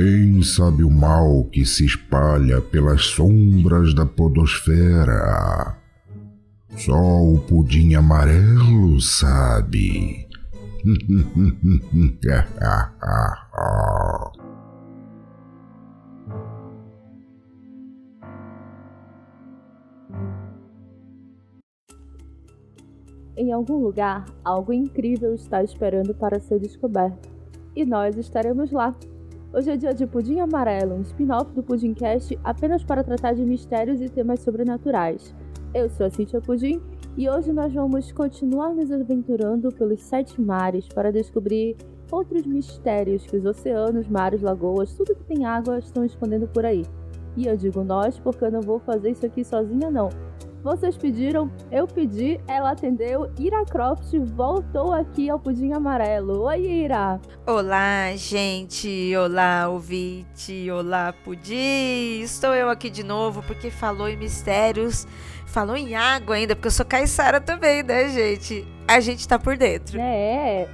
Quem sabe o mal que se espalha pelas sombras da podosfera? Só o pudim amarelo sabe. Em algum lugar, algo incrível está esperando para ser descoberto. E nós estaremos lá. Hoje é dia de Pudim Amarelo, um spin-off do Pudimcast apenas para tratar de mistérios e temas sobrenaturais. Eu sou a Cintia Pudim e hoje nós vamos continuar nos aventurando pelos sete mares para descobrir outros mistérios que os oceanos, mares, lagoas, tudo que tem água estão escondendo por aí. E eu digo nós porque eu não vou fazer isso aqui sozinha não. Vocês pediram, eu pedi, ela atendeu. Ira Croft voltou aqui ao Pudim Amarelo. Oi, Ira! Olá, gente! Olá, ouvinte! Olá, Pudim! Estou eu aqui de novo porque falou em mistérios, falou em água ainda, porque eu sou caiçara também, né, gente? A gente tá por dentro. É,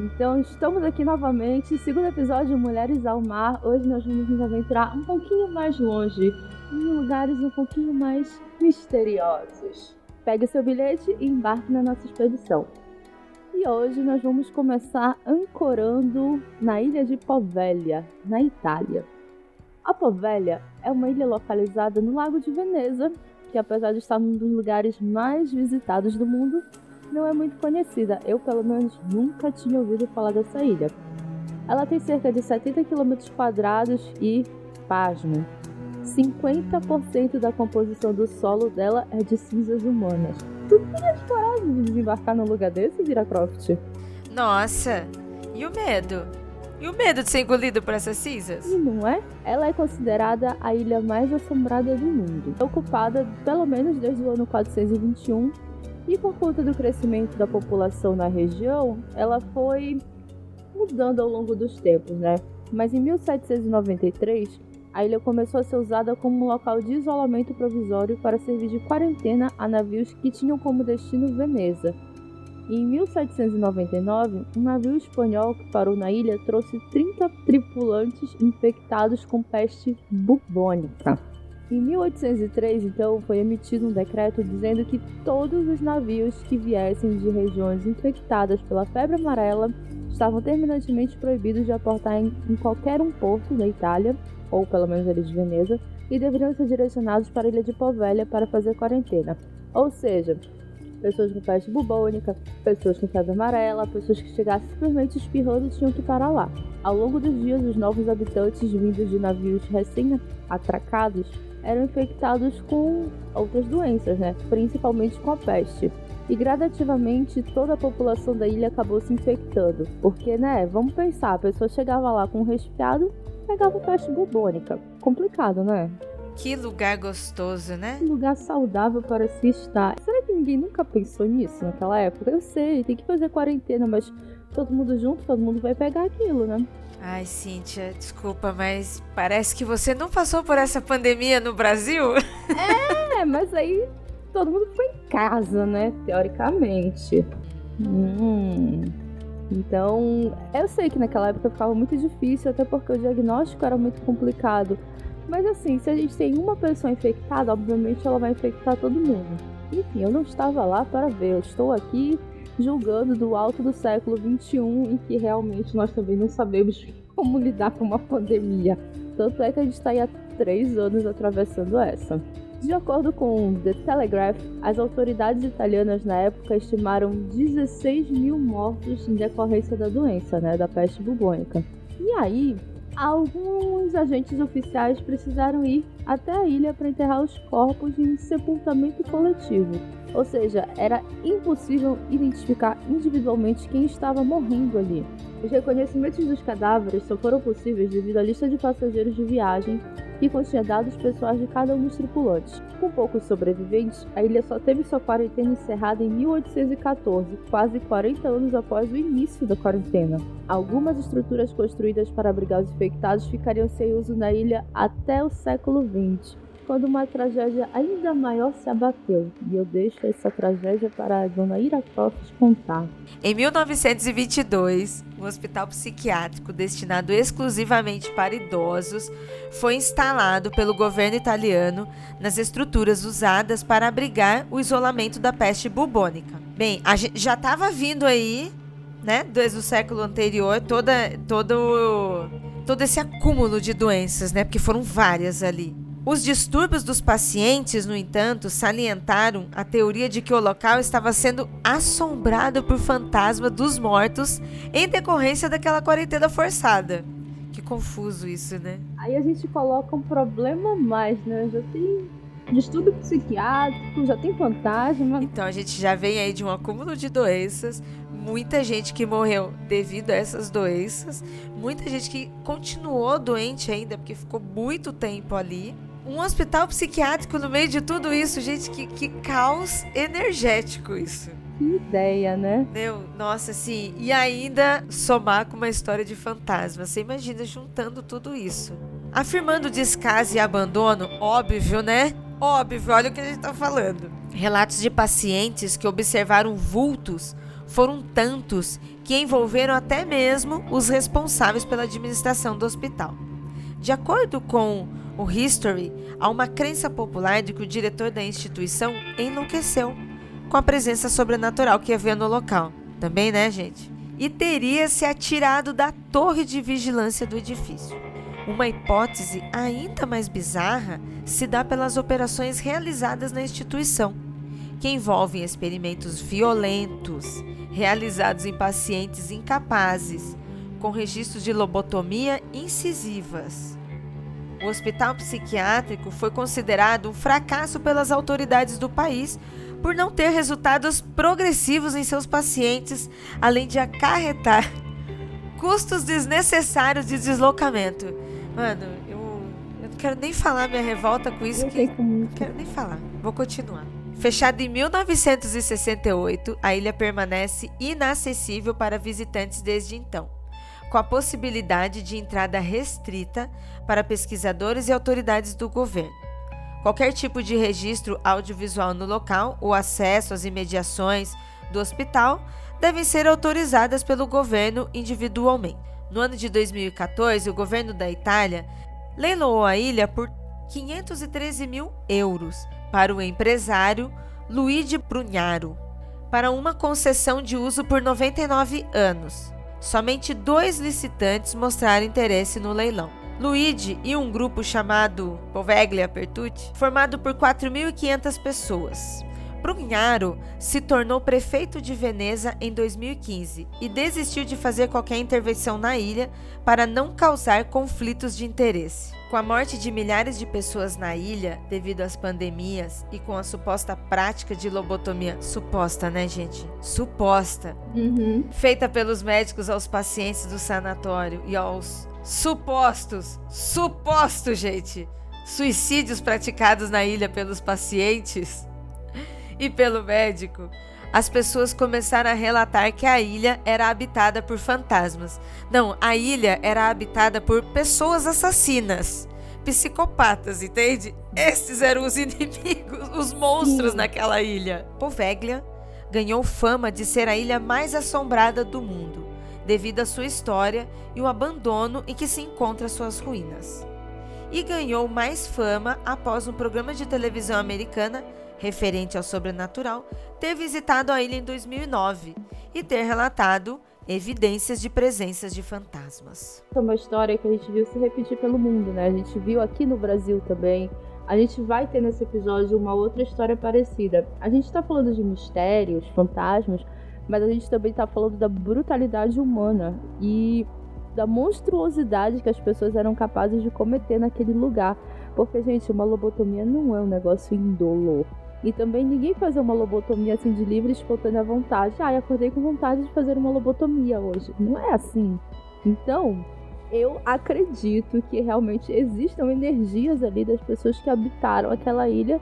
então estamos aqui novamente, segundo episódio Mulheres ao Mar. Hoje nós vamos nos aventurar um pouquinho mais longe, em lugares um pouquinho mais misteriosos. Pegue seu bilhete e embarque na nossa expedição. E hoje nós vamos começar ancorando na ilha de Poveglia, na Itália. A Poveglia é uma ilha localizada no Lago de Veneza, que apesar de estar num dos lugares mais visitados do mundo, não é muito conhecida. Eu, pelo menos, nunca tinha ouvido falar dessa ilha. Ela tem cerca de 70 km quadrados e, pasmo, 50% da composição do solo dela é de cinzas humanas. Tu teria coragem de desembarcar num lugar desse, Viracroft? Nossa, e o medo? E o medo de ser engolido por essas cinzas? E não é? Ela é considerada a ilha mais assombrada do mundo. É ocupada pelo menos desde o ano 421 e por conta do crescimento da população na região, ela foi mudando ao longo dos tempos, né? Mas em 1793, a ilha começou a ser usada como um local de isolamento provisório para servir de quarentena a navios que tinham como destino Veneza. E em 1799, um navio espanhol que parou na ilha trouxe 30 tripulantes infectados com peste bubônica. Em 1803, então, foi emitido um decreto dizendo que todos os navios que viessem de regiões infectadas pela febre amarela estavam terminantemente proibidos de aportar em, em qualquer um porto da Itália ou pelo menos eles de Veneza, e deveriam ser direcionados para a ilha de Povelha para fazer quarentena. Ou seja, pessoas com peste bubônica, pessoas com febre amarela, pessoas que chegassem simplesmente espirrando tinham que parar lá. Ao longo dos dias, os novos habitantes vindos de navios recém-atracados eram infectados com outras doenças, né? principalmente com a peste. E gradativamente toda a população da ilha acabou se infectando. Porque, né, vamos pensar, a pessoa chegava lá com um resfriado, pegava peste bubônica. Complicado, né? Que lugar gostoso, né? Que lugar saudável para se estar. Será que ninguém nunca pensou nisso naquela época? Eu sei, tem que fazer quarentena, mas todo mundo junto, todo mundo vai pegar aquilo, né? Ai, Cíntia, desculpa, mas parece que você não passou por essa pandemia no Brasil? É, mas aí todo mundo foi em casa, né? Teoricamente. Hum. Então, eu sei que naquela época ficava muito difícil, até porque o diagnóstico era muito complicado. Mas assim, se a gente tem uma pessoa infectada, obviamente ela vai infectar todo mundo. Enfim, eu não estava lá para ver, eu estou aqui julgando do alto do século XXI, em que realmente nós também não sabemos como lidar com uma pandemia. Tanto é que a gente está aí há três anos atravessando essa. De acordo com The Telegraph, as autoridades italianas na época estimaram 16 mil mortos em decorrência da doença, né, da peste bubônica. E aí, alguns agentes oficiais precisaram ir até a ilha para enterrar os corpos em sepultamento coletivo. Ou seja, era impossível identificar individualmente quem estava morrendo ali. Os reconhecimentos dos cadáveres só foram possíveis devido à lista de passageiros de viagem que continha dados pessoais de cada um dos tripulantes. Com poucos sobreviventes, a ilha só teve sua quarentena encerrada em 1814, quase 40 anos após o início da quarentena. Algumas estruturas construídas para abrigar os infectados ficariam sem uso na ilha até o século XX. Quando uma tragédia ainda maior se abateu. E eu deixo essa tragédia para a dona Ira Croft contar. Em 1922, um hospital psiquiátrico destinado exclusivamente para idosos foi instalado pelo governo italiano nas estruturas usadas para abrigar o isolamento da peste bubônica. Bem, a gente já estava vindo aí, né, desde o século anterior, toda, todo, todo esse acúmulo de doenças, né, porque foram várias ali. Os distúrbios dos pacientes, no entanto, salientaram a teoria de que o local estava sendo assombrado por fantasma dos mortos em decorrência daquela quarentena forçada. Que confuso isso, né? Aí a gente coloca um problema a mais, né? Já tem distúrbio psiquiátrico, já tem fantasma. Então a gente já vem aí de um acúmulo de doenças, muita gente que morreu devido a essas doenças, muita gente que continuou doente ainda porque ficou muito tempo ali um hospital psiquiátrico no meio de tudo isso, gente, que, que caos energético isso. Que ideia, né? Meu, nossa, assim, e ainda somar com uma história de fantasma. Você imagina juntando tudo isso. Afirmando descaso e abandono, óbvio, né? Óbvio, olha o que a gente tá falando. Relatos de pacientes que observaram vultos foram tantos que envolveram até mesmo os responsáveis pela administração do hospital. De acordo com o History, há uma crença popular de que o diretor da instituição enlouqueceu com a presença sobrenatural que havia no local. Também, né, gente? E teria se atirado da torre de vigilância do edifício. Uma hipótese ainda mais bizarra se dá pelas operações realizadas na instituição, que envolvem experimentos violentos realizados em pacientes incapazes, com registros de lobotomia incisivas o hospital psiquiátrico foi considerado um fracasso pelas autoridades do país por não ter resultados progressivos em seus pacientes, além de acarretar custos desnecessários de deslocamento. Mano, eu, eu não quero nem falar minha revolta com isso, que não quero nem falar. Vou continuar. Fechada em 1968, a ilha permanece inacessível para visitantes desde então com a possibilidade de entrada restrita para pesquisadores e autoridades do governo. Qualquer tipo de registro audiovisual no local ou acesso às imediações do hospital devem ser autorizadas pelo governo individualmente. No ano de 2014, o governo da Itália leiloou a ilha por 513 mil euros para o empresário Luigi Brugnaro, para uma concessão de uso por 99 anos. Somente dois licitantes mostraram interesse no leilão. Luigi e um grupo chamado Poveglia Pertucci, formado por 4.500 pessoas. Brugnaro se tornou prefeito de Veneza em 2015 e desistiu de fazer qualquer intervenção na ilha para não causar conflitos de interesse. Com a morte de milhares de pessoas na ilha devido às pandemias e com a suposta prática de lobotomia, suposta, né, gente? Suposta, uhum. feita pelos médicos aos pacientes do sanatório e aos supostos, supostos, gente, suicídios praticados na ilha pelos pacientes e pelo médico, as pessoas começaram a relatar que a ilha era habitada por fantasmas. Não, a ilha era habitada por pessoas assassinas, psicopatas, entende? Esses eram os inimigos, os monstros Sim. naquela ilha. Poveglia ganhou fama de ser a ilha mais assombrada do mundo, devido à sua história e o abandono em que se encontram suas ruínas. E ganhou mais fama após um programa de televisão americana referente ao sobrenatural, ter visitado a ilha em 2009 e ter relatado evidências de presenças de fantasmas. É uma história que a gente viu se repetir pelo mundo, né? A gente viu aqui no Brasil também. A gente vai ter nesse episódio uma outra história parecida. A gente está falando de mistérios, fantasmas, mas a gente também está falando da brutalidade humana e da monstruosidade que as pessoas eram capazes de cometer naquele lugar. Porque, gente, uma lobotomia não é um negócio indolor. E também ninguém fazer uma lobotomia assim de livre e espontânea vontade. Ah, acordei com vontade de fazer uma lobotomia hoje. Não é assim. Então, eu acredito que realmente existam energias ali das pessoas que habitaram aquela ilha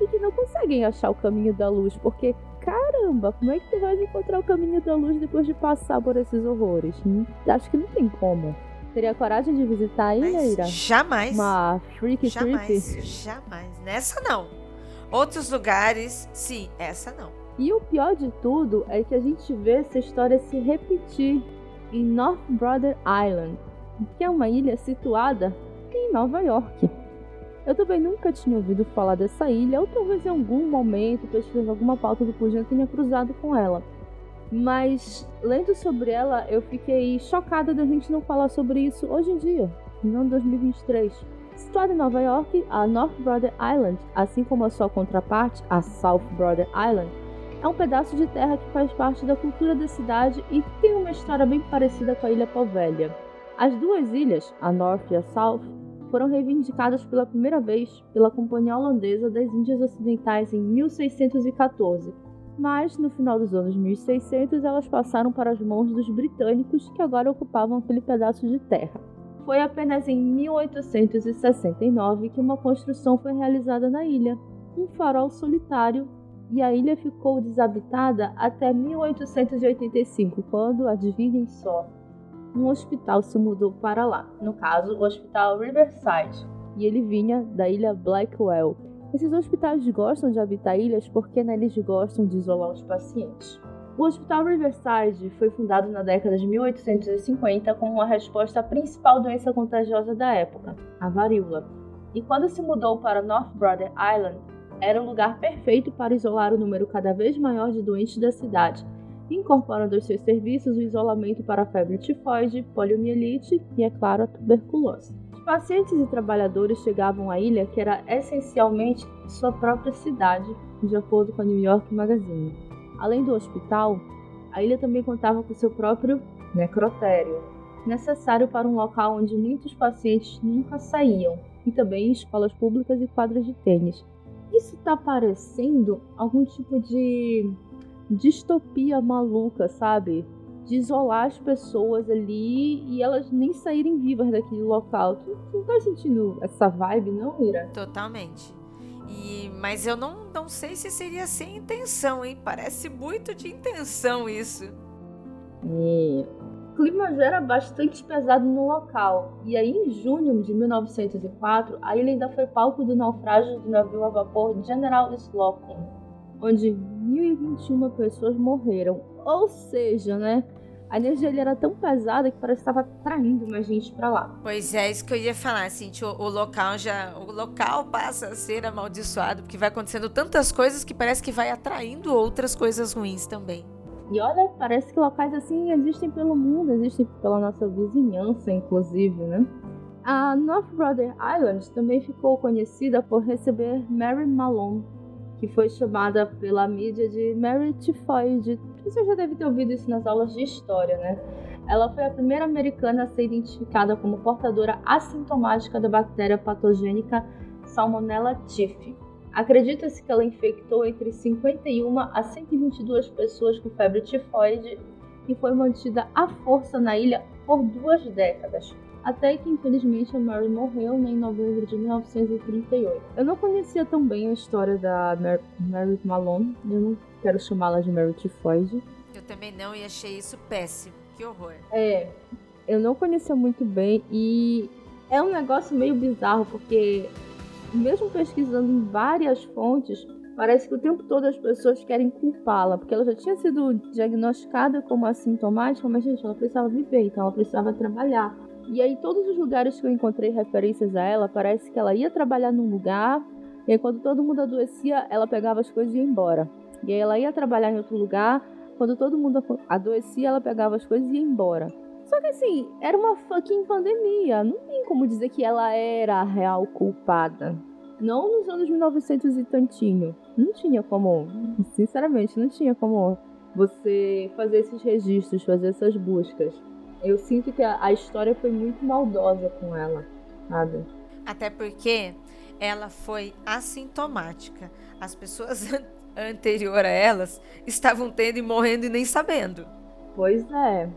e que não conseguem achar o caminho da luz, porque caramba, como é que tu vai encontrar o caminho da luz depois de passar por esses horrores? Hum? Acho que não tem como. teria coragem de visitar a ilha, Ira? Jamais. Uma freak jamais, trip? Jamais. Nessa não. Outros lugares, sim. Essa não. E o pior de tudo é que a gente vê essa história se repetir em North Brother Island, que é uma ilha situada em Nova York. Eu também nunca tinha ouvido falar dessa ilha, ou talvez em algum momento, pesquisando alguma pauta do Pujan, tenha cruzado com ela. Mas, lendo sobre ela, eu fiquei chocada da gente não falar sobre isso hoje em dia, não em 2023. Situada em Nova York, a North Brother Island, assim como a sua contraparte, a South Brother Island, é um pedaço de terra que faz parte da cultura da cidade e tem uma história bem parecida com a Ilha Povelha. As duas ilhas, a North e a South, foram reivindicadas pela primeira vez pela Companhia Holandesa das Índias Ocidentais em 1614, mas no final dos anos 1600 elas passaram para as mãos dos britânicos que agora ocupavam aquele pedaço de terra. Foi apenas em 1869 que uma construção foi realizada na ilha, um farol solitário, e a ilha ficou desabitada até 1885, quando, adivinhem só, um hospital se mudou para lá, no caso, o Hospital Riverside, e ele vinha da ilha Blackwell. Esses hospitais gostam de habitar ilhas porque neles gostam de isolar os pacientes. O Hospital Riverside foi fundado na década de 1850 como uma resposta à principal doença contagiosa da época, a varíola. E quando se mudou para North Brother Island, era o lugar perfeito para isolar o número cada vez maior de doentes da cidade, incorporando aos seus serviços o isolamento para a febre tifoide, poliomielite e, é claro, a tuberculose. Os pacientes e trabalhadores chegavam à ilha, que era essencialmente sua própria cidade, de acordo com a New York Magazine. Além do hospital, a ilha também contava com seu próprio necrotério, necessário para um local onde muitos pacientes nunca saíam, e também escolas públicas e quadras de tênis. Isso está parecendo algum tipo de distopia maluca, sabe? De isolar as pessoas ali e elas nem saírem vivas daquele local. Tu, tu não tá sentindo essa vibe, não, Ira? Totalmente. E, mas eu não, não sei se seria sem intenção, hein? Parece muito de intenção isso. É. O clima já era bastante pesado no local. E aí, em junho de 1904, a ilha ainda foi palco do naufrágio do navio a vapor General Slocum, onde 1.021 pessoas morreram. Ou seja, né? A energia ali era tão pesada que parece que estava atraindo mais gente para lá. Pois é, isso que eu ia falar, assim, o, o, local já, o local passa a ser amaldiçoado porque vai acontecendo tantas coisas que parece que vai atraindo outras coisas ruins também. E olha, parece que locais assim existem pelo mundo, existem pela nossa vizinhança, inclusive, né? A North Brother Island também ficou conhecida por receber Mary Malone, que foi chamada pela mídia de Mary Typhoid. Você já deve ter ouvido isso nas aulas de história, né? Ela foi a primeira americana a ser identificada como portadora assintomática da bactéria patogênica Salmonella typhi. Acredita-se que ela infectou entre 51 a 122 pessoas com febre tifoide e foi mantida à força na ilha por duas décadas até que infelizmente a Mary morreu né, em novembro de 1938. Eu não conhecia tão bem a história da Mary, Mary Malone, eu não quero chamá-la de Mary Tifoide. Eu também não e achei isso péssimo, que horror. É, eu não conhecia muito bem e é um negócio meio bizarro porque mesmo pesquisando em várias fontes, parece que o tempo todo as pessoas querem culpá-la, porque ela já tinha sido diagnosticada como assintomática, mas gente, ela precisava viver, então ela precisava trabalhar. E aí, todos os lugares que eu encontrei referências a ela, parece que ela ia trabalhar num lugar, e aí, quando todo mundo adoecia, ela pegava as coisas e ia embora. E aí, ela ia trabalhar em outro lugar, quando todo mundo adoecia, ela pegava as coisas e ia embora. Só que assim, era uma fucking pandemia. Não tem como dizer que ela era a real culpada. Não nos anos 1900 e tantinho. Não tinha como, sinceramente, não tinha como você fazer esses registros, fazer essas buscas. Eu sinto que a, a história foi muito maldosa com ela, sabe? Até porque ela foi assintomática. As pessoas anterior a elas estavam tendo e morrendo e nem sabendo. Pois é.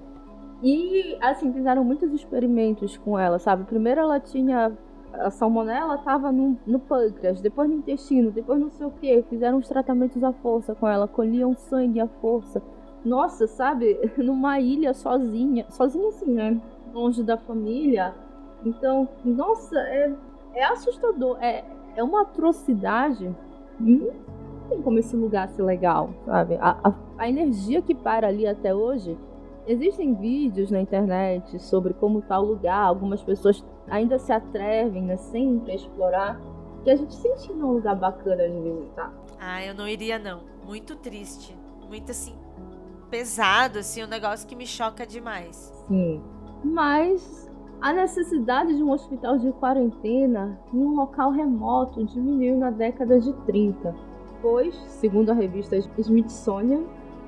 E assim, fizeram muitos experimentos com ela, sabe? Primeiro ela tinha. A salmonela estava no, no pâncreas, depois no intestino, depois não sei o que. Fizeram os tratamentos à força com ela, colhiam sangue à força nossa, sabe, numa ilha sozinha, sozinha assim, né? longe da família. Então, nossa, é, é assustador. É, é uma atrocidade. Não tem como esse lugar ser legal, sabe? A, a, a energia que para ali até hoje. Existem vídeos na internet sobre como tá o lugar. Algumas pessoas ainda se atrevem, né, sempre a explorar. Que a gente sente um lugar bacana de visitar. Ah, eu não iria não. Muito triste. Muito assim, pesado, assim, um negócio que me choca demais. Sim. Mas a necessidade de um hospital de quarentena em um local remoto diminuiu na década de 30, pois, segundo a revista Smithsonian,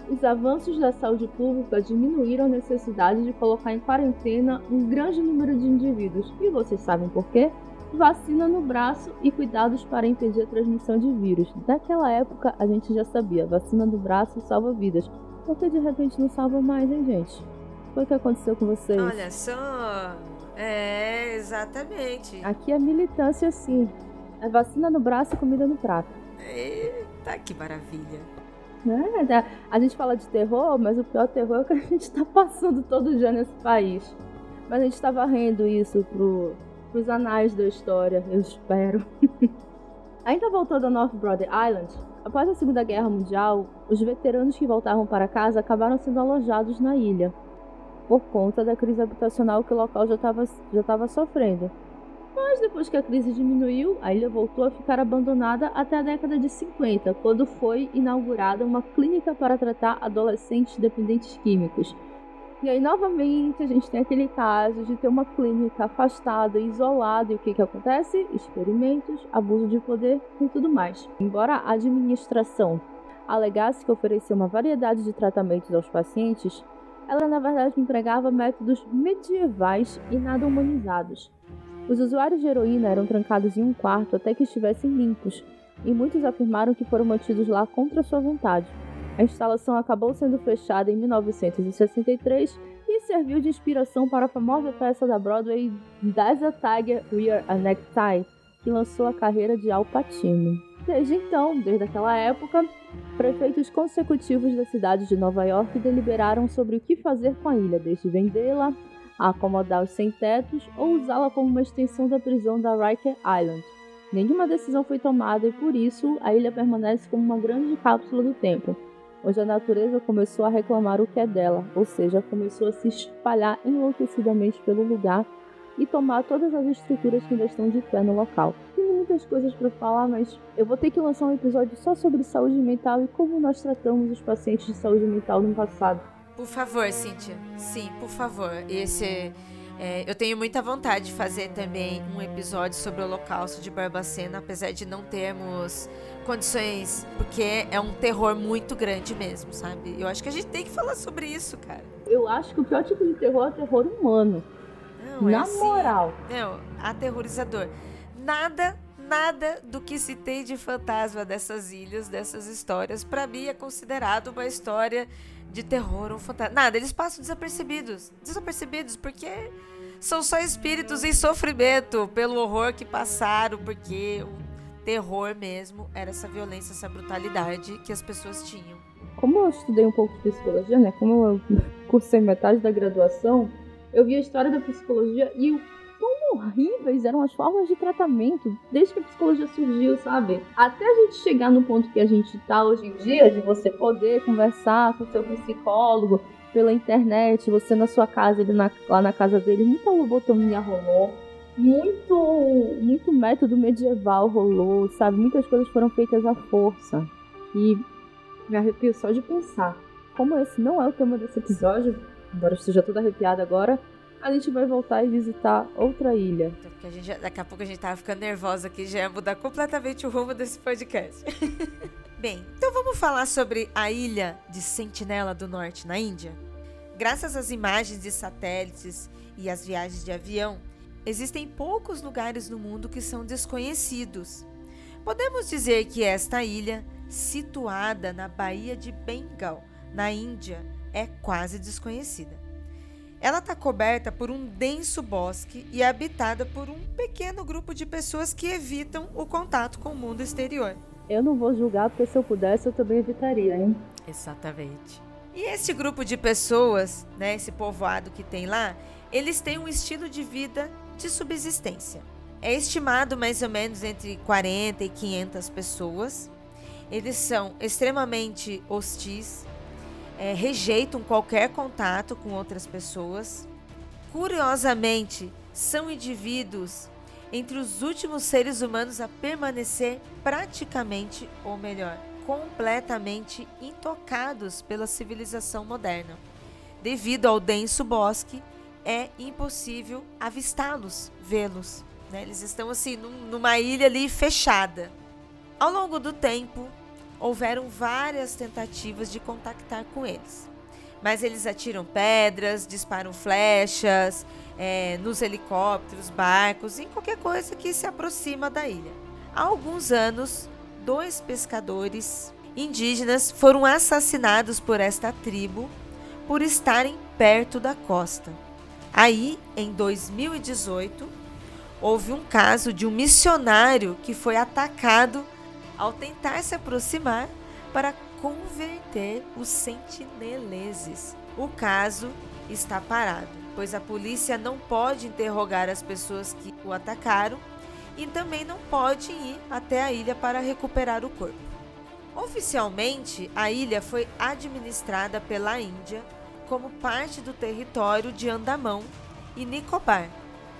os avanços da saúde pública diminuíram a necessidade de colocar em quarentena um grande número de indivíduos. E vocês sabem por quê? Vacina no braço e cuidados para impedir a transmissão de vírus. Daquela época a gente já sabia, vacina no braço salva vidas. Por que de repente não salva mais, hein, gente? Foi o que aconteceu com vocês? Olha só. É, exatamente. Aqui a militância, sim. É vacina no braço e comida no prato. Eita, que maravilha. É, a gente fala de terror, mas o pior terror é o que a gente está passando todo dia nesse país. Mas a gente está varrendo isso pro, pros anais da história, eu espero. Ainda voltando a North Brother Island, após a Segunda Guerra Mundial, os veteranos que voltavam para casa acabaram sendo alojados na ilha por conta da crise habitacional que o local já estava já sofrendo. Mas depois que a crise diminuiu, a ilha voltou a ficar abandonada até a década de 50, quando foi inaugurada uma clínica para tratar adolescentes dependentes químicos. E aí, novamente, a gente tem aquele caso de ter uma clínica afastada, isolada, e o que, que acontece? Experimentos, abuso de poder e tudo mais. Embora a administração alegasse que oferecia uma variedade de tratamentos aos pacientes, ela na verdade empregava métodos medievais e nada humanizados. Os usuários de heroína eram trancados em um quarto até que estivessem limpos, e muitos afirmaram que foram mantidos lá contra sua vontade. A instalação acabou sendo fechada em 1963 e serviu de inspiração para a famosa peça da Broadway a Tiger, Wear a Necktie, que lançou a carreira de Al Pacino. Desde então, desde aquela época, prefeitos consecutivos da cidade de Nova York deliberaram sobre o que fazer com a ilha, desde vendê-la, acomodar os sem-tetos ou usá-la como uma extensão da prisão da Riker Island. Nenhuma decisão foi tomada e por isso a ilha permanece como uma grande cápsula do tempo, onde a natureza começou a reclamar o que é dela, ou seja, começou a se espalhar enlouquecidamente pelo lugar e tomar todas as estruturas que ainda estão de pé no local. Tem muitas coisas para falar, mas eu vou ter que lançar um episódio só sobre saúde mental e como nós tratamos os pacientes de saúde mental no passado. Por favor, Cíntia. Sim, por favor. Esse é, eu tenho muita vontade de fazer também um episódio sobre o Holocausto de Barbacena, apesar de não termos condições, porque é um terror muito grande mesmo, sabe? Eu acho que a gente tem que falar sobre isso, cara. Eu acho que o pior tipo de terror é o terror humano. Não, é Na assim, moral. Não, aterrorizador. Nada, nada do que se tem de fantasma dessas ilhas, dessas histórias, para mim é considerado uma história de terror ou fantasma. Nada, eles passam desapercebidos. Desapercebidos porque são só espíritos em sofrimento pelo horror que passaram, porque terror mesmo era essa violência, essa brutalidade que as pessoas tinham. Como eu estudei um pouco de psicologia, né? Como eu cursei metade da graduação, eu vi a história da psicologia e o quão horríveis eram as formas de tratamento desde que a psicologia surgiu, sabe? Até a gente chegar no ponto que a gente tá hoje em dia, de você poder conversar com seu psicólogo pela internet, você na sua casa, ele na, lá na casa dele, muita lobotomia rolou. Muito, muito método medieval rolou, sabe? Muitas coisas foram feitas à força. E me arrepio só de pensar. Como esse não é o tema desse episódio, embora eu esteja toda arrepiada agora, a gente vai voltar e visitar outra ilha. Porque a gente, daqui a pouco a gente tava ficando nervosa aqui, já ia mudar completamente o rumo desse podcast. Bem, então vamos falar sobre a ilha de Sentinela do Norte, na Índia. Graças às imagens de satélites e às viagens de avião, existem poucos lugares no mundo que são desconhecidos. Podemos dizer que esta ilha, situada na Baía de Bengal, na Índia, é quase desconhecida. Ela está coberta por um denso bosque e é habitada por um pequeno grupo de pessoas que evitam o contato com o mundo exterior. Eu não vou julgar, porque se eu pudesse, eu também evitaria, hein? Exatamente. E esse grupo de pessoas, né, esse povoado que tem lá, eles têm um estilo de vida de subsistência. É estimado mais ou menos entre 40 e 500 pessoas. Eles são extremamente hostis, é, rejeitam qualquer contato com outras pessoas. Curiosamente, são indivíduos entre os últimos seres humanos a permanecer praticamente, ou melhor, completamente intocados pela civilização moderna. Devido ao denso bosque, é impossível avistá-los, vê-los. Né? Eles estão assim num, numa ilha ali fechada. Ao longo do tempo, houveram várias tentativas de contactar com eles. Mas eles atiram pedras, disparam flechas é, nos helicópteros, barcos, em qualquer coisa que se aproxima da ilha. Há alguns anos, dois pescadores indígenas foram assassinados por esta tribo por estarem perto da costa. Aí, em 2018, houve um caso de um missionário que foi atacado ao tentar se aproximar para converter os sentineleses. O caso está parado, pois a polícia não pode interrogar as pessoas que o atacaram e também não pode ir até a ilha para recuperar o corpo. Oficialmente, a ilha foi administrada pela Índia como parte do território de Andamão e Nicobar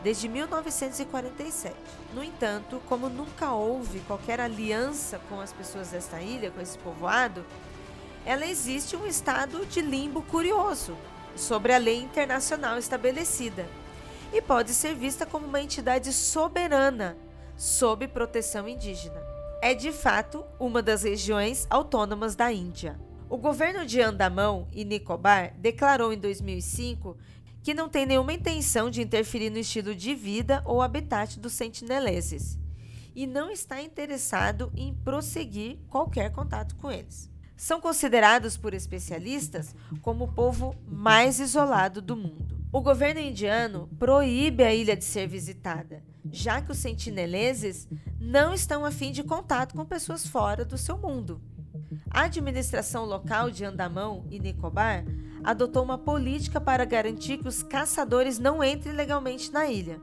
desde 1947. No entanto, como nunca houve qualquer aliança com as pessoas desta ilha, com esse povoado, ela existe um estado de limbo curioso sobre a lei internacional estabelecida e pode ser vista como uma entidade soberana sob proteção indígena. É de fato uma das regiões autônomas da Índia. O governo de Andamão e Nicobar declarou em 2005 que não tem nenhuma intenção de interferir no estilo de vida ou habitat dos sentineleses e não está interessado em prosseguir qualquer contato com eles. São considerados por especialistas como o povo mais isolado do mundo. O governo indiano proíbe a ilha de ser visitada, já que os sentineleses não estão a fim de contato com pessoas fora do seu mundo. A administração local de Andamão e Nicobar adotou uma política para garantir que os caçadores não entrem legalmente na ilha.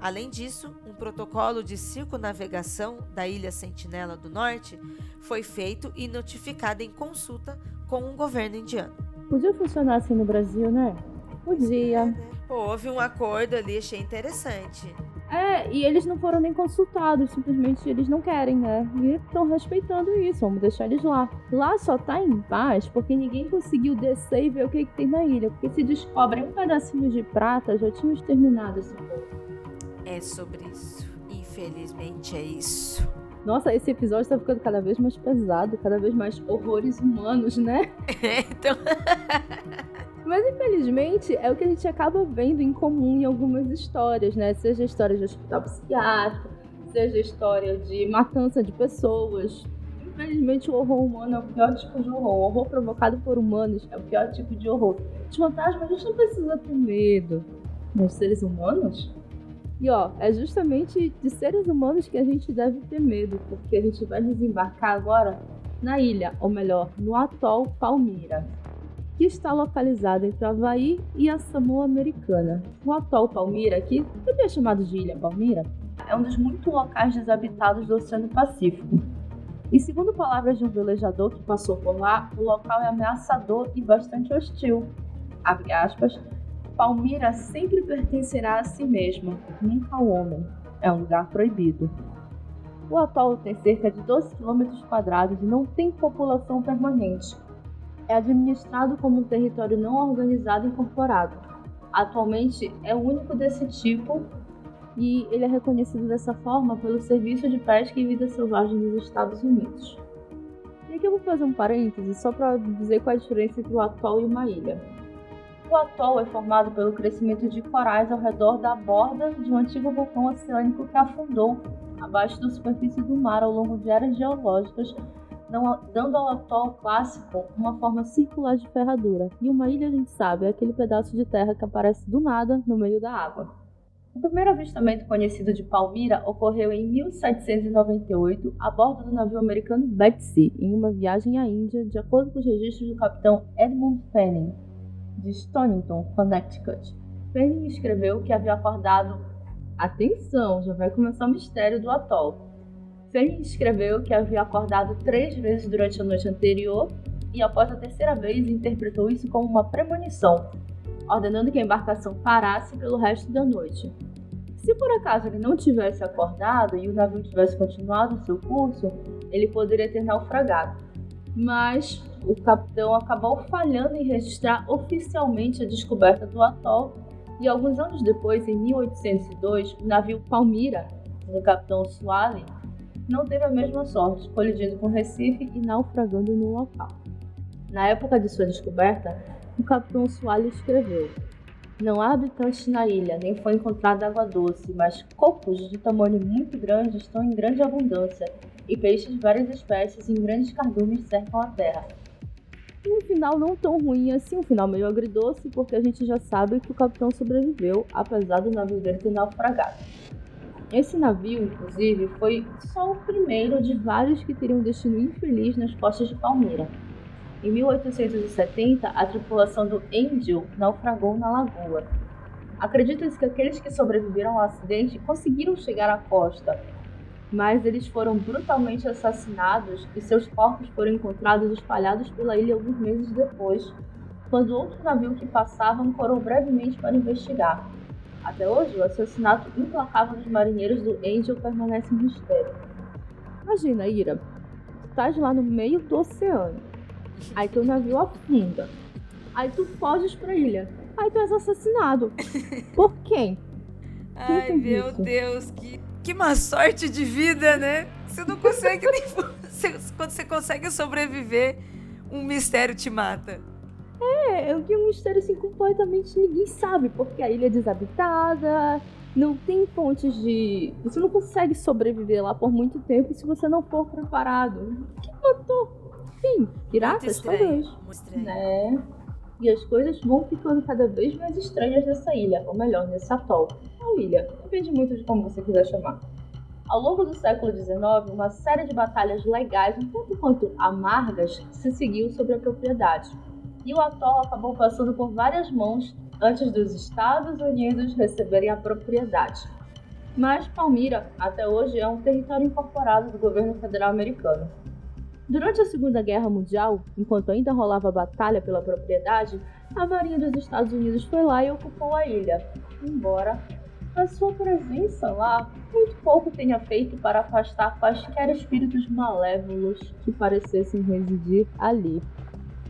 Além disso, um protocolo de circunavegação da Ilha Sentinela do Norte foi feito e notificado em consulta com o governo indiano. Podia funcionar assim no Brasil, né? Podia. Houve um acordo ali, achei interessante. É, e eles não foram nem consultados, simplesmente eles não querem, né? E estão respeitando isso, vamos deixar eles lá. Lá só tá em paz porque ninguém conseguiu descer e ver o que, que tem na ilha. Porque se descobrem um pedacinho de prata, já tinham exterminado esse povo. É sobre isso. Infelizmente é isso. Nossa, esse episódio tá ficando cada vez mais pesado, cada vez mais horrores humanos, né? então. Mas infelizmente é o que a gente acaba vendo em comum em algumas histórias, né? Seja história de hospital psiquiátrico, seja história de matança de pessoas. Infelizmente o horror humano é o pior tipo de horror. O horror provocado por humanos é o pior tipo de horror. De fantasmas a gente não precisa ter medo. Dos seres humanos? E ó, é justamente de seres humanos que a gente deve ter medo, porque a gente vai desembarcar agora na ilha, ou melhor, no atol Palmira que está localizado entre Havaí e a Samoa Americana. O atol Palmira, que também é chamado de Ilha Palmira, é um dos muitos locais desabitados do Oceano Pacífico. E segundo palavras de um velejador que passou por lá, o local é ameaçador e bastante hostil. Abre aspas, Palmira sempre pertencerá a si mesma, nunca ao homem. É um lugar proibido. O atol tem cerca de 12 km e não tem população permanente, é administrado como um território não organizado incorporado. Atualmente é o único desse tipo e ele é reconhecido dessa forma pelo Serviço de Pesca e Vida Selvagem dos Estados Unidos. E aqui eu vou fazer um parêntese só para dizer qual é a diferença entre o atol e uma ilha. O atol é formado pelo crescimento de corais ao redor da borda de um antigo vulcão oceânico que afundou abaixo da superfície do mar ao longo de eras geológicas dando ao atol clássico uma forma circular de ferradura. E uma ilha, a gente sabe, é aquele pedaço de terra que aparece do nada no meio da água. O primeiro avistamento conhecido de Palmira ocorreu em 1798 a bordo do navio americano Betsy, em uma viagem à Índia, de acordo com os registros do capitão Edmund Fanning, de Stonington, Connecticut. Fanning escreveu que havia acordado. Atenção, já vai começar o mistério do atol. Fanning escreveu que havia acordado três vezes durante a noite anterior e, após a terceira vez, interpretou isso como uma premonição, ordenando que a embarcação parasse pelo resto da noite. Se por acaso ele não tivesse acordado e o navio tivesse continuado seu curso, ele poderia ter naufragado. Mas o capitão acabou falhando em registrar oficialmente a descoberta do atol e alguns anos depois, em 1802, o navio Palmira, do capitão Swally, não teve a mesma sorte, colidindo com Recife e naufragando no local. Na época de sua descoberta, o capitão Swally escreveu: Não há habitantes na ilha, nem foi encontrada água doce, mas cocos de tamanho muito grande estão em grande abundância, e peixes de várias espécies em grandes cardumes cercam a terra. E um final não tão ruim assim, um final meio agridoce, porque a gente já sabe que o capitão sobreviveu, apesar do navio dele ter naufragado. Esse navio, inclusive, foi só o primeiro de vários que teriam destino infeliz nas costas de Palmeira. Em 1870, a tripulação do Angel naufragou na lagoa. Acredita-se que aqueles que sobreviveram ao acidente conseguiram chegar à costa, mas eles foram brutalmente assassinados e seus corpos foram encontrados espalhados pela ilha alguns meses depois, quando outro navio que passava ancorou brevemente para investigar. Até hoje, o assassinato implacável dos marinheiros do Angel permanece um mistério. Imagina, Ira, tu estás lá no meio do oceano, Aí teu navio afunda. Aí tu foges pra ilha. Aí tu és assassinado. Por quem? Ai, meu isso? Deus, que, que má sorte de vida, né? Você não consegue nem. quando você consegue sobreviver, um mistério te mata. É, é que um mistério assim completamente ninguém sabe, porque a ilha é desabitada, não tem fontes de. Você não consegue sobreviver lá por muito tempo se você não for preparado. Quem matou? Sim, piratas talvez. Né? E as coisas vão ficando cada vez mais estranhas nessa ilha, ou melhor, nesse atol. Ou ilha, depende muito de como você quiser chamar. Ao longo do século XIX, uma série de batalhas legais, um tanto quanto amargas, se seguiu sobre a propriedade. E o atol acabou passando por várias mãos antes dos Estados Unidos receberem a propriedade. Mas Palmira, até hoje, é um território incorporado do governo federal americano. Durante a Segunda Guerra Mundial, enquanto ainda rolava a batalha pela propriedade, a Marinha dos Estados Unidos foi lá e ocupou a ilha, embora a sua presença lá muito pouco tenha feito para afastar quaisquer espíritos malévolos que parecessem residir ali.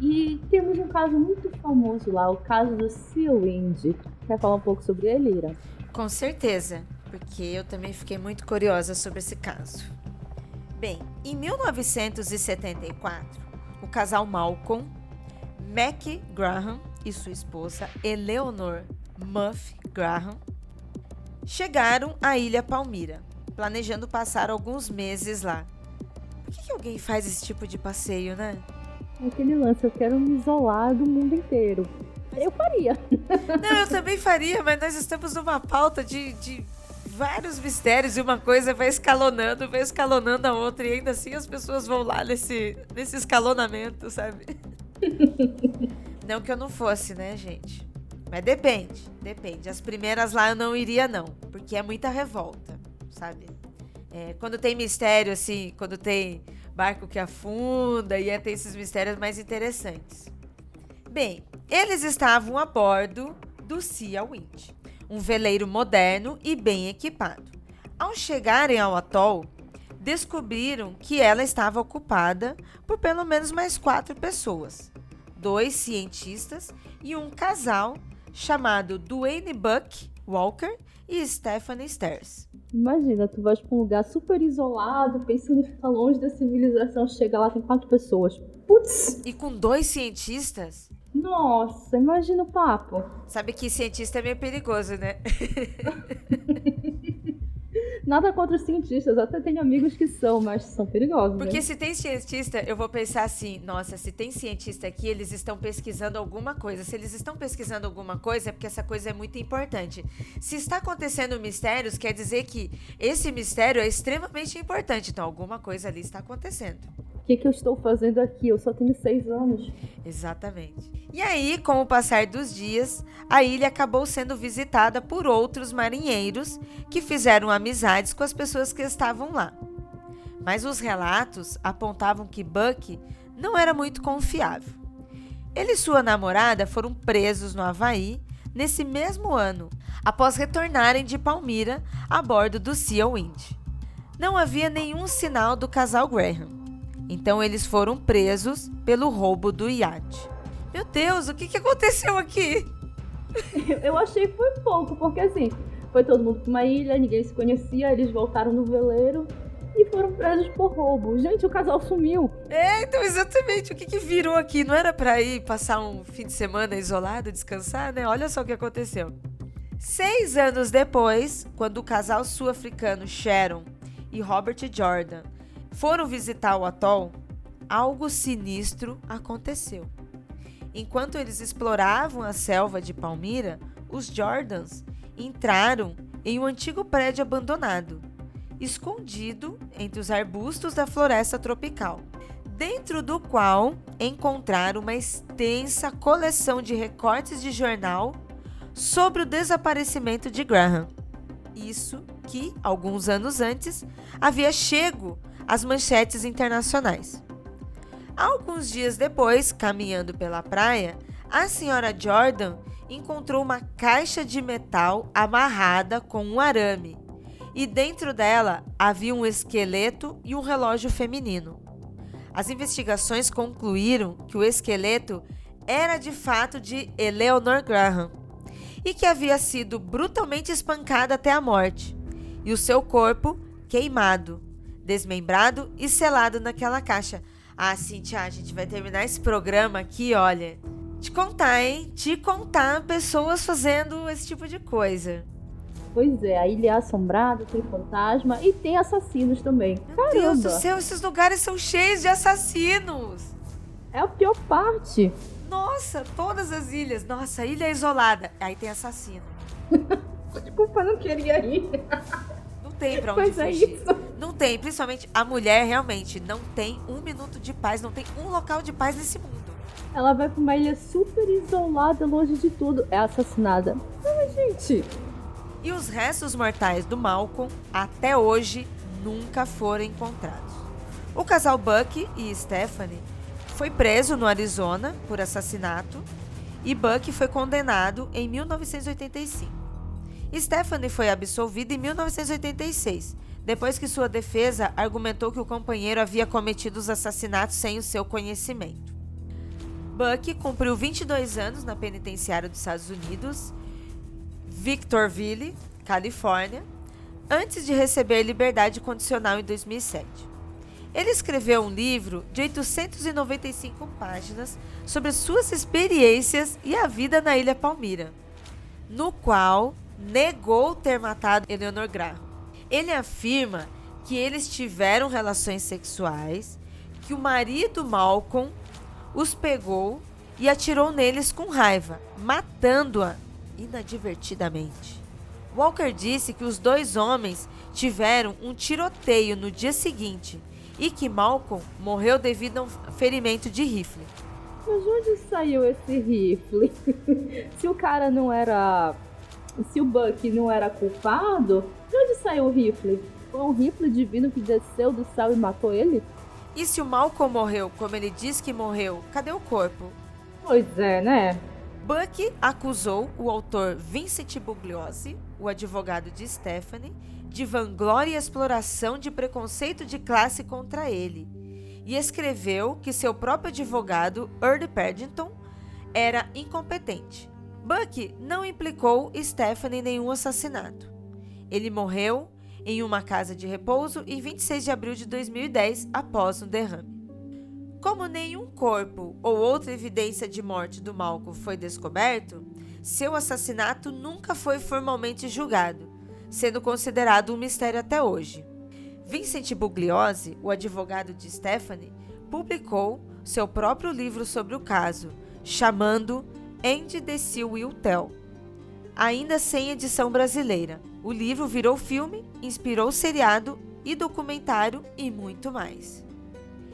E temos um caso muito famoso lá, o caso do Sea Wind. Quer falar um pouco sobre ele, Ira? Com certeza, porque eu também fiquei muito curiosa sobre esse caso. Bem, em 1974, o casal Malcolm, Mac Graham e sua esposa Eleanor Muff Graham chegaram à Ilha Palmira, planejando passar alguns meses lá. Por que, que alguém faz esse tipo de passeio, né? Aquele lance, eu quero me isolar do mundo inteiro. Eu faria. Não, eu também faria, mas nós estamos numa pauta de, de vários mistérios e uma coisa vai escalonando, vai escalonando a outra e ainda assim as pessoas vão lá nesse, nesse escalonamento, sabe? não que eu não fosse, né, gente? Mas depende, depende. As primeiras lá eu não iria, não, porque é muita revolta, sabe? É, quando tem mistério, assim, quando tem barco que afunda e é, tem esses mistérios mais interessantes. Bem, eles estavam a bordo do Sea Wind um veleiro moderno e bem equipado. Ao chegarem ao atol, descobriram que ela estava ocupada por pelo menos mais quatro pessoas: dois cientistas e um casal chamado Duane Buck Walker e Stephanie Stairs. Imagina, tu vais para um lugar super isolado, pensando em ficar longe da civilização, chega lá, tem quatro pessoas. Putz! E com dois cientistas? Nossa, imagina o papo. Sabe que cientista é meio perigoso, né? Nada contra os cientistas, até tenho amigos que são, mas são perigosos. Porque né? se tem cientista, eu vou pensar assim: nossa, se tem cientista aqui, eles estão pesquisando alguma coisa. Se eles estão pesquisando alguma coisa, é porque essa coisa é muito importante. Se está acontecendo mistérios, quer dizer que esse mistério é extremamente importante. Então, alguma coisa ali está acontecendo. Que, que eu estou fazendo aqui? Eu só tenho seis anos. Exatamente. E aí, com o passar dos dias, a ilha acabou sendo visitada por outros marinheiros que fizeram amizades com as pessoas que estavam lá. Mas os relatos apontavam que Buck não era muito confiável. Ele e sua namorada foram presos no Havaí nesse mesmo ano, após retornarem de Palmira a bordo do Sea Wind. Não havia nenhum sinal do casal Graham. Então eles foram presos pelo roubo do iate. Meu Deus, o que, que aconteceu aqui? Eu achei que foi pouco, porque assim, foi todo mundo pra uma ilha, ninguém se conhecia, eles voltaram no veleiro e foram presos por roubo. Gente, o casal sumiu. É, então exatamente o que, que virou aqui. Não era pra ir passar um fim de semana isolado, descansar, né? Olha só o que aconteceu. Seis anos depois, quando o casal sul-africano Sharon e Robert Jordan foram visitar o atol, algo sinistro aconteceu. Enquanto eles exploravam a selva de Palmira, os Jordans entraram em um antigo prédio abandonado, escondido entre os arbustos da floresta tropical, dentro do qual encontraram uma extensa coleção de recortes de jornal sobre o desaparecimento de Graham. Isso que, alguns anos antes, havia chego às manchetes internacionais. Alguns dias depois, caminhando pela praia, a senhora Jordan encontrou uma caixa de metal amarrada com um arame, e dentro dela havia um esqueleto e um relógio feminino. As investigações concluíram que o esqueleto era de fato de Eleanor Graham e que havia sido brutalmente espancada até a morte, e o seu corpo queimado, desmembrado e selado naquela caixa. Ah, Cintia, a gente vai terminar esse programa aqui, olha. Te contar, hein? Te contar pessoas fazendo esse tipo de coisa. Pois é, a ilha é assombrada, tem fantasma e tem assassinos também. Meu Caramba, Deus do céu, esses lugares são cheios de assassinos. é a pior parte. Nossa, todas as ilhas. Nossa, ilha é isolada. Aí tem assassino. Desculpa, não queria ir. Não tem pra onde Mas é fugir. isso. Não tem, principalmente a mulher realmente não tem um minuto de paz, não tem um local de paz nesse mundo. Ela vai pra uma ilha super isolada, longe de tudo. É assassinada. Ai, gente. E os restos mortais do Malcolm, até hoje, nunca foram encontrados. O casal Buck e Stephanie foi preso no Arizona por assassinato e Buck foi condenado em 1985. Stephanie foi absolvida em 1986, depois que sua defesa argumentou que o companheiro havia cometido os assassinatos sem o seu conhecimento. Buck cumpriu 22 anos na penitenciária dos Estados Unidos, Victorville, Califórnia, antes de receber liberdade condicional em 2007. Ele escreveu um livro de 895 páginas sobre suas experiências e a vida na Ilha Palmira, no qual negou ter matado Eleanor Graham. Ele afirma que eles tiveram relações sexuais, que o marido Malcolm os pegou e atirou neles com raiva, matando-a inadvertidamente. Walker disse que os dois homens tiveram um tiroteio no dia seguinte e que Malcolm morreu devido a um ferimento de rifle. Mas de onde saiu esse rifle? se o cara não era. Se o Buck não era culpado, de onde saiu o rifle? Foi um rifle divino que desceu do céu e matou ele? E se o Malcolm morreu como ele diz que morreu, cadê o corpo? Pois é, né? Buck acusou o autor Vincent Bugliosi, o advogado de Stephanie, de vanglória e exploração de preconceito de classe contra ele, e escreveu que seu próprio advogado, Earl Paddington, era incompetente. Buck não implicou Stephanie em nenhum assassinato. Ele morreu em uma casa de repouso em 26 de abril de 2010, após um derrame. Como nenhum corpo ou outra evidência de morte do Malcolm foi descoberto, seu assassinato nunca foi formalmente julgado, sendo considerado um mistério até hoje. Vincent Bugliosi, o advogado de Stephanie, publicou seu próprio livro sobre o caso, chamando And the Sea Will Tell, ainda sem edição brasileira. O livro virou filme, inspirou seriado e documentário e muito mais.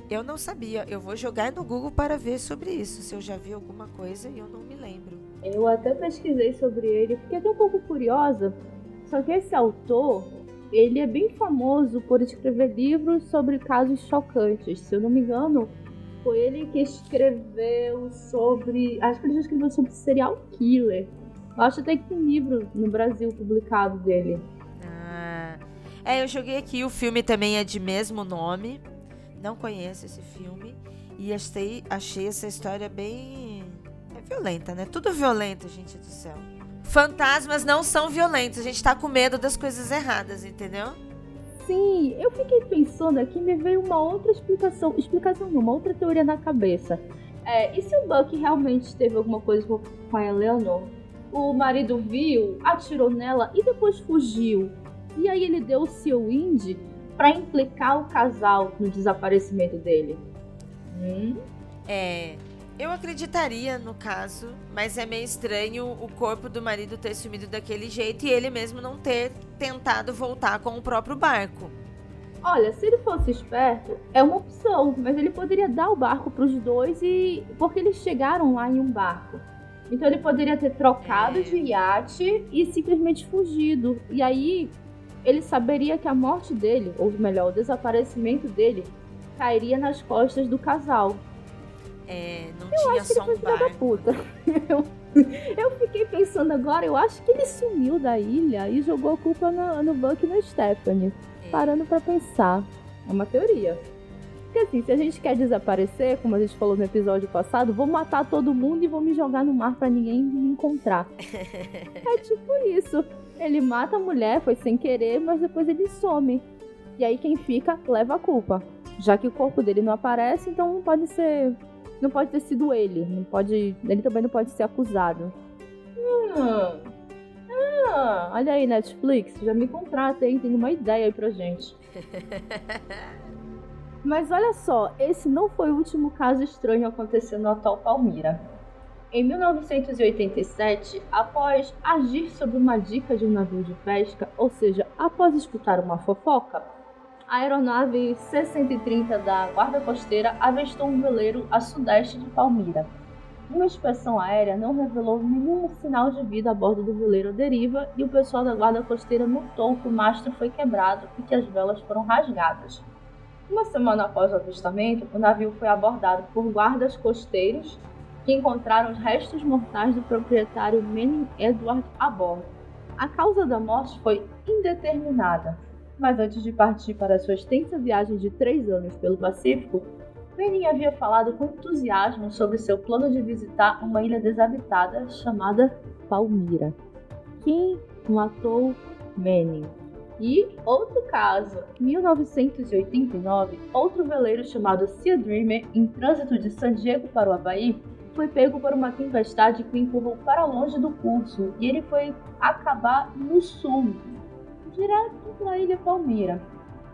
Eu não sabia, eu vou jogar no Google para ver sobre isso, se eu já vi alguma coisa e eu não me lembro. Eu até pesquisei sobre ele, fiquei até um pouco curiosa, só que esse autor, ele é bem famoso por escrever livros sobre casos chocantes. Se eu não me engano, foi ele que escreveu sobre. Acho que ele já escreveu sobre serial killer. Eu acho até que tem livro no Brasil publicado dele. Ah. É, eu joguei aqui. O filme também é de mesmo nome. Não conheço esse filme. E achei, achei essa história bem. É violenta, né? Tudo violento, gente do céu. Fantasmas não são violentos. A gente tá com medo das coisas erradas, entendeu? Sim, eu fiquei pensando aqui, me veio uma outra explicação. Explicação não, uma outra teoria na cabeça. É, e se o Buck realmente teve alguma coisa com a Eleanor? O marido viu, atirou nela e depois fugiu. E aí ele deu o seu Indy para implicar o casal no desaparecimento dele. Hum? É, eu acreditaria no caso, mas é meio estranho o corpo do marido ter sumido daquele jeito e ele mesmo não ter tentado voltar com o próprio barco. Olha, se ele fosse esperto, é uma opção, mas ele poderia dar o barco para os dois e porque eles chegaram lá em um barco. Então ele poderia ter trocado é. de iate e simplesmente fugido. E aí ele saberia que a morte dele, ou melhor, o desaparecimento dele, cairia nas costas do casal. É, não eu tinha acho só que ele um puta. Eu, eu fiquei pensando agora, eu acho que ele sumiu da ilha e jogou a culpa no, no Buck e na Stephanie. É. Parando para pensar. É uma teoria. Porque assim, se a gente quer desaparecer, como a gente falou no episódio passado, vou matar todo mundo e vou me jogar no mar para ninguém me encontrar. é tipo isso. Ele mata a mulher, foi sem querer, mas depois ele some. E aí quem fica leva a culpa. Já que o corpo dele não aparece, então não pode ser. Não pode ter sido ele. Não pode. Ele também não pode ser acusado. Hum. Ah, olha aí, Netflix, já me contrata, hein? Tem uma ideia aí pra gente. Mas olha só, esse não foi o último caso estranho acontecendo no atual Palmira. Em 1987, após agir sobre uma dica de um navio de pesca, ou seja, após escutar uma fofoca, a aeronave C-130 da Guarda Costeira avistou um veleiro a sudeste de Palmira. Uma inspeção aérea não revelou nenhum sinal de vida a bordo do veleiro à deriva e o pessoal da Guarda Costeira notou que o mastro foi quebrado e que as velas foram rasgadas. Uma semana após o avistamento, o navio foi abordado por guardas costeiros que encontraram os restos mortais do proprietário Manning Edward a bordo. A causa da morte foi indeterminada, mas antes de partir para sua extensa viagem de três anos pelo Pacífico, Manning havia falado com entusiasmo sobre seu plano de visitar uma ilha desabitada chamada Palmira. Quem matou Manning? E outro caso, 1989, outro veleiro chamado Sea Dreamer, em trânsito de San Diego para o Havaí, foi pego por uma tempestade que o empurrou para longe do curso e ele foi acabar no sul, direto na ilha Palmira.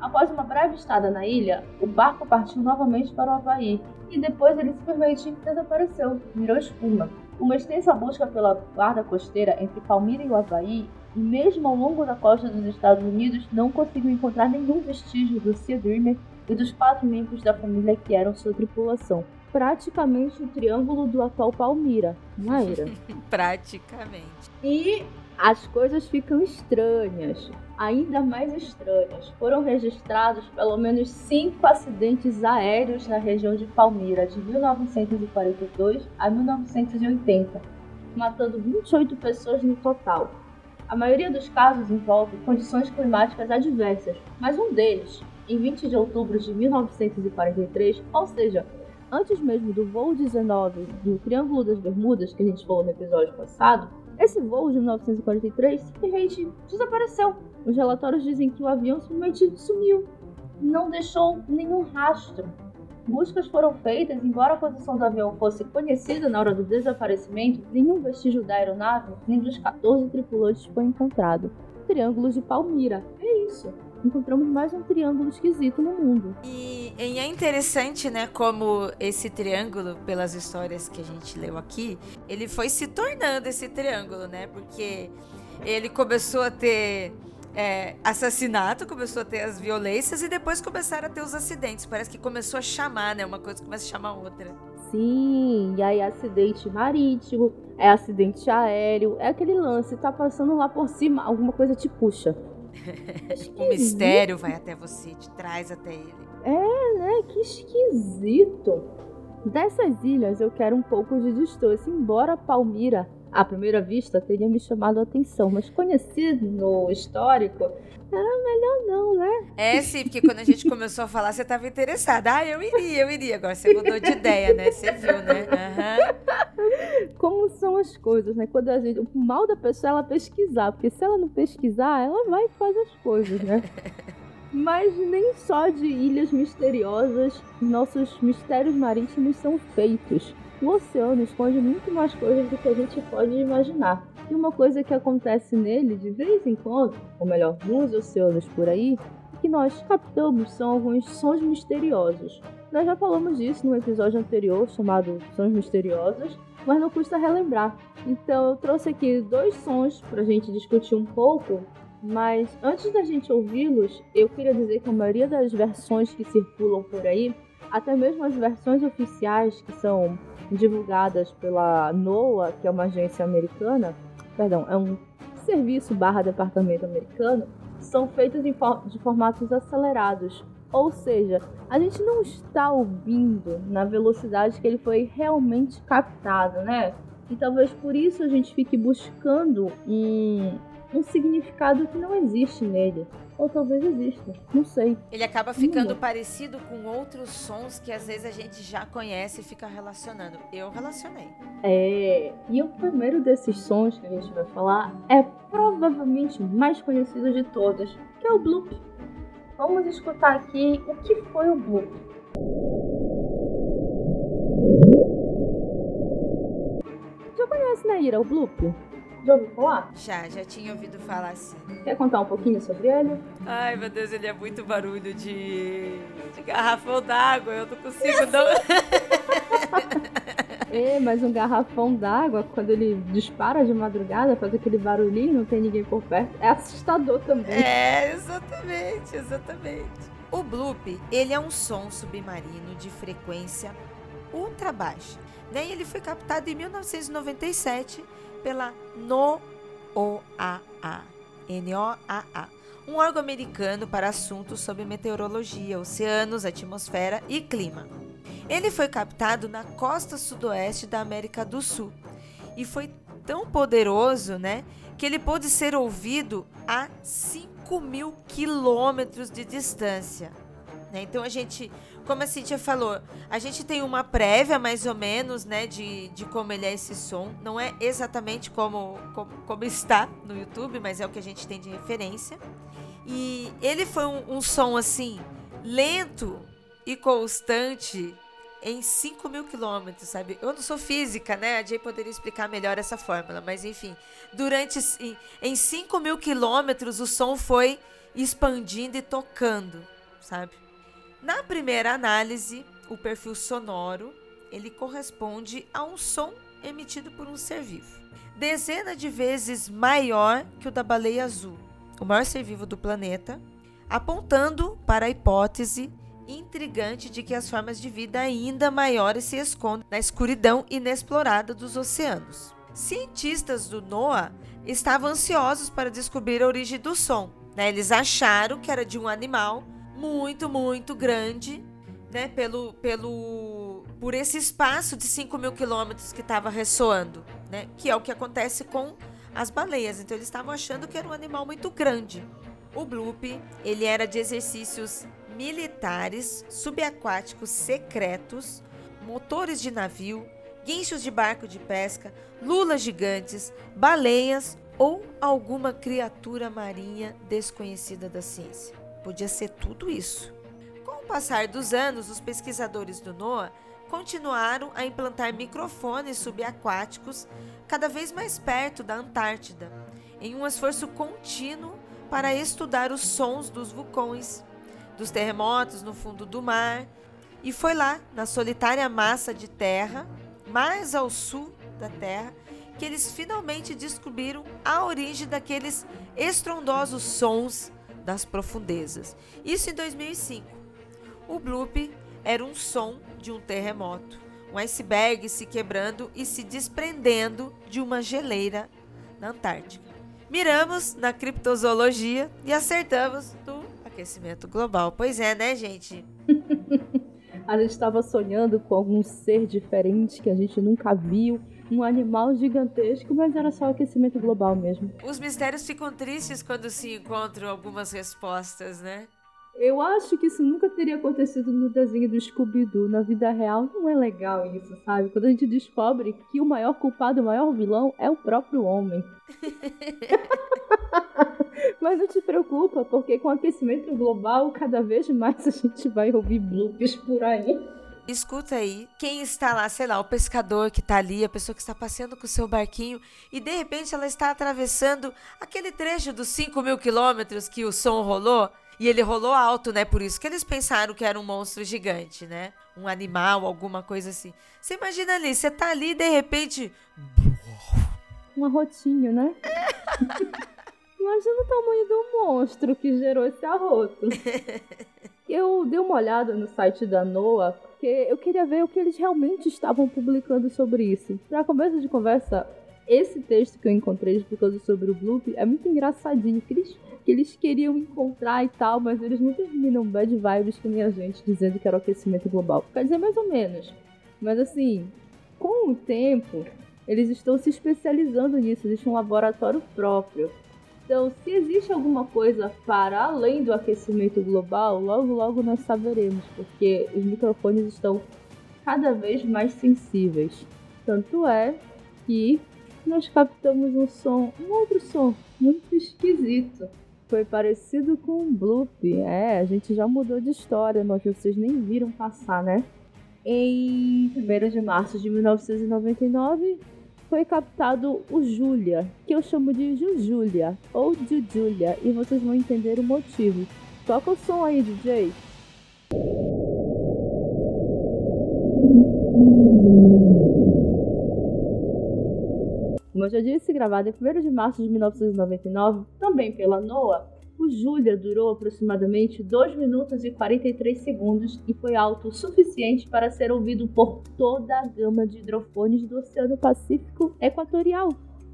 Após uma breve estada na ilha, o barco partiu novamente para o Havaí e depois ele simplesmente desapareceu, virou espuma. Uma extensa busca pela guarda costeira entre Palmira e o Havaí, e mesmo ao longo da costa dos Estados Unidos, não conseguiu encontrar nenhum vestígio do Sea Dreamer e dos quatro membros da família que eram sua tripulação praticamente o triângulo do atual Palmira, Maíra. praticamente. E as coisas ficam estranhas, ainda mais estranhas. Foram registrados pelo menos cinco acidentes aéreos na região de Palmira de 1942 a 1980, matando 28 pessoas no total. A maioria dos casos envolve condições climáticas adversas, mas um deles, em 20 de outubro de 1943, ou seja, antes mesmo do voo 19 do Triângulo das Bermudas, que a gente falou no episódio passado, esse voo de 1943 simplesmente desapareceu. Os relatórios dizem que o avião simplesmente sumiu, não deixou nenhum rastro. Buscas foram feitas, embora a posição do avião fosse conhecida na hora do desaparecimento, nenhum vestígio da aeronave nem dos 14 tripulantes foi encontrado. Triângulo de Palmira. É isso. Encontramos mais um triângulo esquisito no mundo. E, e é interessante, né, como esse triângulo, pelas histórias que a gente leu aqui, ele foi se tornando esse triângulo, né? Porque ele começou a ter é, assassinato, começou a ter as violências e depois começaram a ter os acidentes. Parece que começou a chamar, né? Uma coisa começa a chamar outra. Sim, e aí acidente marítimo, é acidente aéreo, é aquele lance, tá passando lá por cima, alguma coisa te puxa. o mistério vai até você, te traz até ele. É, né? Que esquisito. Dessas ilhas eu quero um pouco de distância, embora Palmira à primeira vista teria me chamado a atenção, mas conhecido no histórico, era melhor não, né? É, sim, porque quando a gente começou a falar, você estava interessada. Ah, eu iria, eu iria. Agora você mudou de ideia, né? Você viu, né? Uhum. Como são as coisas, né? Quando a gente. O mal da pessoa é ela pesquisar, porque se ela não pesquisar, ela vai e faz as coisas, né? Mas nem só de ilhas misteriosas nossos mistérios marítimos são feitos o oceano esconde muito mais coisas do que a gente pode imaginar. E uma coisa que acontece nele de vez em quando, ou melhor, nos oceanos por aí, que nós captamos são alguns sons misteriosos. Nós já falamos disso no episódio anterior, chamado Sons Misteriosos, mas não custa relembrar. Então eu trouxe aqui dois sons para a gente discutir um pouco, mas antes da gente ouvi-los, eu queria dizer que a maioria das versões que circulam por aí, até mesmo as versões oficiais que são divulgadas pela NOAA, que é uma agência americana, perdão, é um serviço barra departamento americano, são feitas for de formatos acelerados. Ou seja, a gente não está ouvindo na velocidade que ele foi realmente captado, né? E talvez por isso a gente fique buscando um, um significado que não existe nele. Ou talvez exista, não sei. Ele acaba ficando parecido com outros sons que às vezes a gente já conhece e fica relacionando. Eu relacionei. É, e o primeiro desses sons que a gente vai falar é provavelmente o mais conhecido de todos, que é o bloop. Vamos escutar aqui o que foi o bloop. Já conhece, né, Ira, o bloop? Já ouviu falar? Já, já tinha ouvido falar sim. Quer contar um pouquinho sobre ele? Ai, meu Deus, ele é muito barulho de, de garrafão d'água. Eu não consigo não. é, mas um garrafão d'água, quando ele dispara de madrugada, faz aquele barulhinho, não tem ninguém por perto, é assustador também. É, exatamente, exatamente. O bloop, ele é um som submarino de frequência ultra baixa. Né? E ele foi captado em 1997 pela NOAA, N-O-A-A, um órgão americano para assuntos sobre meteorologia, oceanos, atmosfera e clima. Ele foi captado na costa sudoeste da América do Sul e foi tão poderoso, né, que ele pôde ser ouvido a 5 mil quilômetros de distância. Né? Então a gente como a Cintia falou, a gente tem uma prévia mais ou menos, né, de, de como ele é esse som. Não é exatamente como, como, como está no YouTube, mas é o que a gente tem de referência. E ele foi um, um som assim, lento e constante em 5 mil quilômetros, sabe? Eu não sou física, né? A Jay poderia explicar melhor essa fórmula, mas enfim. Durante. Em 5 mil quilômetros, o som foi expandindo e tocando, sabe? Na primeira análise, o perfil sonoro ele corresponde a um som emitido por um ser vivo, dezena de vezes maior que o da baleia azul, o maior ser vivo do planeta, apontando para a hipótese intrigante de que as formas de vida ainda maiores se escondem na escuridão inexplorada dos oceanos. Cientistas do NOAA estavam ansiosos para descobrir a origem do som. Né? Eles acharam que era de um animal muito, muito grande, né? Pelo, pelo, por esse espaço de 5 mil quilômetros que estava ressoando, né? Que é o que acontece com as baleias. Então eles estavam achando que era um animal muito grande. O bloop, ele era de exercícios militares, subaquáticos secretos, motores de navio, guinchos de barco de pesca, lulas gigantes, baleias ou alguma criatura marinha desconhecida da ciência. Podia ser tudo isso. Com o passar dos anos, os pesquisadores do NOAA continuaram a implantar microfones subaquáticos cada vez mais perto da Antártida. em um esforço contínuo para estudar os sons dos vulcões, dos terremotos no fundo do mar, e foi lá, na solitária massa de terra, mais ao sul da Terra, que eles finalmente descobriram a origem daqueles estrondosos sons das profundezas. Isso em 2005. O bloop era um som de um terremoto, um iceberg se quebrando e se desprendendo de uma geleira na Antártica. Miramos na criptozoologia e acertamos no aquecimento global. Pois é, né, gente? a gente estava sonhando com algum ser diferente que a gente nunca viu, um animal gigantesco, mas era só aquecimento global mesmo. Os mistérios ficam tristes quando se encontram algumas respostas, né? Eu acho que isso nunca teria acontecido no desenho do Scooby-Doo. Na vida real não é legal isso, sabe? Quando a gente descobre que o maior culpado, o maior vilão é o próprio homem. Mas não te preocupa, porque com o aquecimento global, cada vez mais a gente vai ouvir bloops por aí. Escuta aí, quem está lá, sei lá, o pescador que está ali, a pessoa que está passeando com o seu barquinho e de repente ela está atravessando aquele trecho dos 5 mil quilômetros que o som rolou e ele rolou alto, né? Por isso que eles pensaram que era um monstro gigante, né? Um animal, alguma coisa assim. Você imagina ali, você tá ali e de repente. Um arrotinho, né? Imagina o tamanho do monstro que gerou esse arroto. Eu dei uma olhada no site da NOAA, porque eu queria ver o que eles realmente estavam publicando sobre isso. Para começo de conversa, esse texto que eu encontrei explicando sobre o Bloop é muito engraçadinho, que eles que eles queriam encontrar e tal, mas eles não terminam bad vibes com a gente dizendo que era o aquecimento global. Quer dizer, mais ou menos. Mas assim, com o tempo, eles estão se especializando nisso, existe um laboratório próprio. Então, se existe alguma coisa para além do aquecimento global, logo logo nós saberemos, porque os microfones estão cada vez mais sensíveis. Tanto é que nós captamos um som, um outro som muito esquisito foi parecido com um bloop. É, a gente já mudou de história, mas vocês nem viram passar, né? Em 1 de março de 1999, foi captado o Julia, que eu chamo de Jujulia ou Jujulia, e vocês vão entender o motivo. Toca o som aí, DJ. Como eu já disse, gravado em 1 de março de 1999, também pela NOAA, o Julia durou aproximadamente 2 minutos e 43 segundos e foi alto o suficiente para ser ouvido por toda a gama de hidrofones do Oceano Pacífico Equatorial.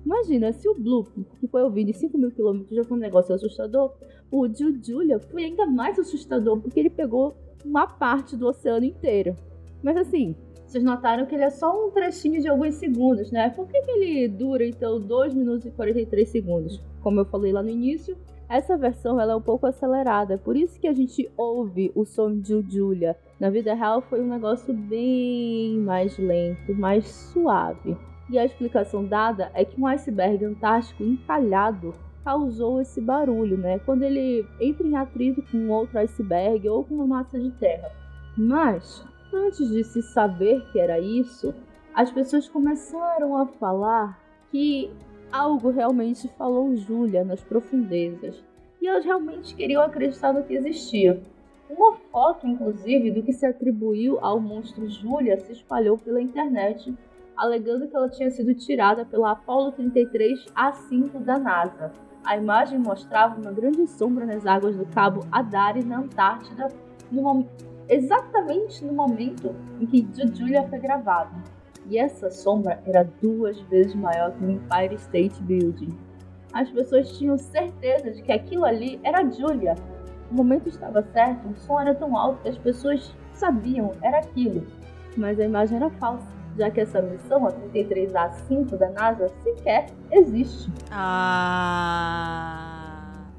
Imagina, se o Bloop, que foi ouvido em 5 mil quilômetros, já foi um negócio assustador, o Julia foi ainda mais assustador porque ele pegou uma parte do oceano inteiro. Mas assim, vocês notaram que ele é só um trechinho de alguns segundos, né? Por que, que ele dura, então, 2 minutos e 43 segundos? Como eu falei lá no início, essa versão ela é um pouco acelerada, é por isso que a gente ouve o som de Julia. Na vida real foi um negócio bem mais lento, mais suave. E a explicação dada é que um iceberg antártico encalhado causou esse barulho, né? Quando ele entra em atrito com outro iceberg ou com uma massa de terra. Mas Antes de se saber que era isso, as pessoas começaram a falar que algo realmente falou Júlia nas profundezas. E elas realmente queriam acreditar no que existia. Uma foto, inclusive, do que se atribuiu ao monstro Júlia se espalhou pela internet, alegando que ela tinha sido tirada pela Apollo 33 A5 da NASA. A imagem mostrava uma grande sombra nas águas do Cabo Adare, na Antártida, no exatamente no momento em que Julia foi gravado. E essa sombra era duas vezes maior que o Empire State Building. As pessoas tinham certeza de que aquilo ali era Julia. O momento estava certo, o som era tão alto que as pessoas sabiam era aquilo. Mas a imagem era falsa, já que essa missão, a 33A5 da NASA, sequer existe. Ah.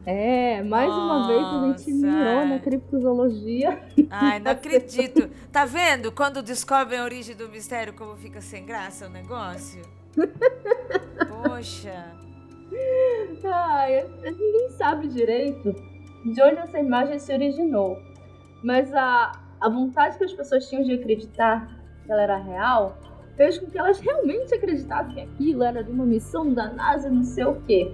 É, mais Nossa. uma vez a gente mirou na criptozoologia. Ai, não acredito. Tá vendo? Quando descobrem a origem do mistério, como fica sem graça o negócio? Poxa. Ai, ninguém sabe direito de onde essa imagem se originou. Mas a, a vontade que as pessoas tinham de acreditar que ela era real fez com que elas realmente acreditassem que aquilo era de uma missão da NASA, não sei o quê.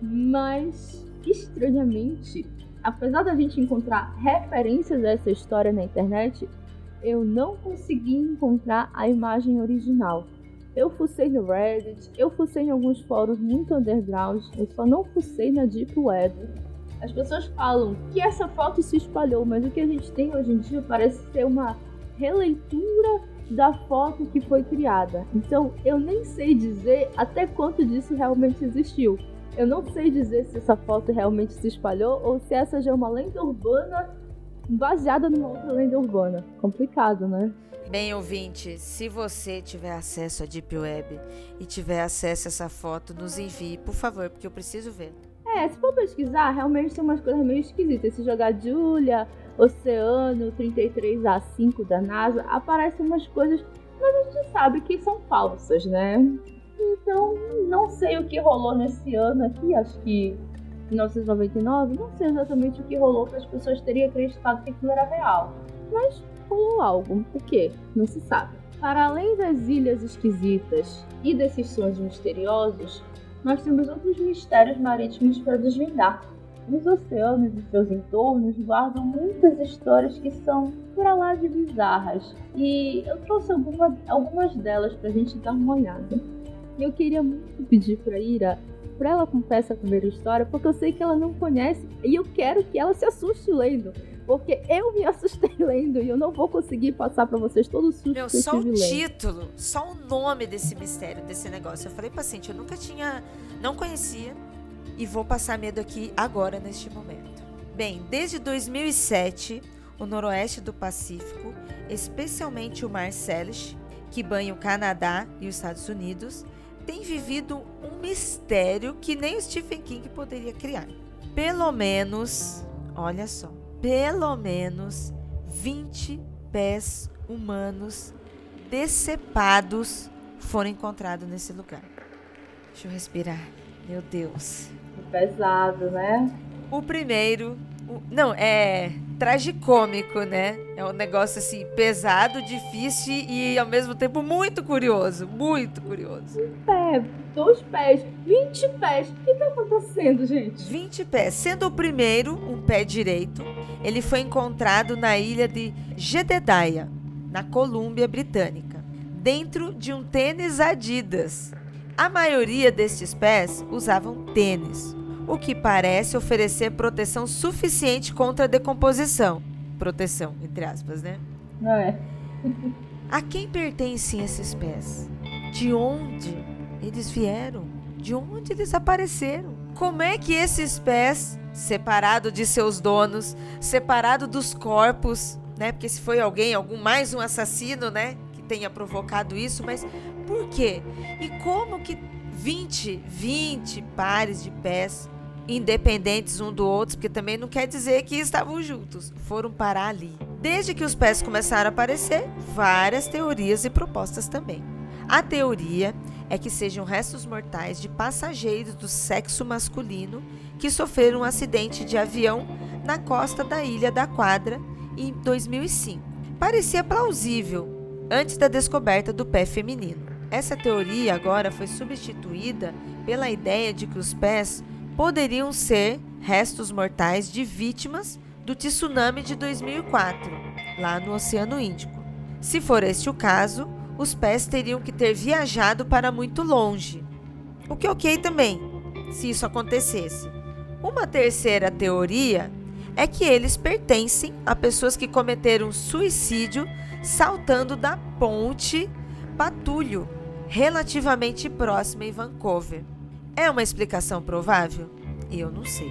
Mas, estranhamente, apesar da gente encontrar referências dessa história na internet, eu não consegui encontrar a imagem original. Eu fucei no Reddit, eu fucei em alguns fóruns muito underground, eu só não fucei na Deep Web. As pessoas falam que essa foto se espalhou, mas o que a gente tem hoje em dia parece ser uma releitura da foto que foi criada. Então eu nem sei dizer até quanto disso realmente existiu. Eu não sei dizer se essa foto realmente se espalhou ou se essa já é uma lenda urbana baseada numa outra lenda urbana. Complicado, né? Bem, ouvinte, se você tiver acesso à Deep Web e tiver acesso a essa foto, nos envie, por favor, porque eu preciso ver. É, se for pesquisar, realmente tem umas coisas meio esquisitas. Se jogar Julia, Oceano 33A5 da NASA, aparecem umas coisas, mas a gente sabe que são falsas, né? Então, não sei o que rolou nesse ano aqui, acho que 1999, não sei exatamente o que rolou para as pessoas terem acreditado que aquilo era real. Mas rolou algo. O que? Não se sabe. Para além das ilhas esquisitas e desses sons misteriosos, nós temos outros mistérios marítimos para desvendar. Os oceanos e seus entornos guardam muitas histórias que são por lá de bizarras. E eu trouxe alguma, algumas delas para a gente dar uma olhada. E eu queria muito pedir para Ira para ela contar essa primeira história, porque eu sei que ela não conhece e eu quero que ela se assuste lendo. Porque eu me assustei lendo e eu não vou conseguir passar para vocês todo o susto Meu, que eu só o lendo. título, só o nome desse mistério, desse negócio. Eu falei, paciente, eu nunca tinha, não conhecia e vou passar medo aqui agora, neste momento. Bem, desde 2007, o noroeste do Pacífico, especialmente o Mar Celeste, que banha o Canadá e os Estados Unidos, tem vivido um mistério que nem o Stephen King poderia criar. Pelo menos, olha só, pelo menos 20 pés humanos decepados foram encontrados nesse lugar. Deixa eu respirar. Meu Deus. Pesado, né? O primeiro. Não, é tragicômico, né? É um negócio assim, pesado, difícil e ao mesmo tempo muito curioso. Muito curioso. Pé, dois pés, 20 pés. O que tá acontecendo, gente? 20 pés. Sendo o primeiro, um pé direito, ele foi encontrado na ilha de Jedediah, na Colômbia Britânica, dentro de um tênis Adidas. A maioria destes pés usavam tênis, o que parece oferecer proteção suficiente contra a decomposição. Proteção, entre aspas, né? Não é? A quem pertencem esses pés? De onde eles vieram? De onde eles apareceram? Como é que esses pés, separado de seus donos, separado dos corpos, né? Porque se foi alguém, algum mais um assassino, né, que tenha provocado isso, mas por quê? E como que 20, 20 pares de pés independentes um do outro, porque também não quer dizer que estavam juntos, foram parar ali. Desde que os pés começaram a aparecer, várias teorias e propostas também. A teoria é que sejam restos mortais de passageiros do sexo masculino que sofreram um acidente de avião na costa da Ilha da Quadra em 2005. Parecia plausível antes da descoberta do pé feminino. Essa teoria agora foi substituída pela ideia de que os pés poderiam ser restos mortais de vítimas do tsunami de 2004, lá no Oceano Índico. Se for este o caso, os pés teriam que ter viajado para muito longe. O que ok também, se isso acontecesse. Uma terceira teoria é que eles pertencem a pessoas que cometeram suicídio saltando da ponte Patulho, relativamente próxima em Vancouver. É uma explicação provável? Eu não sei.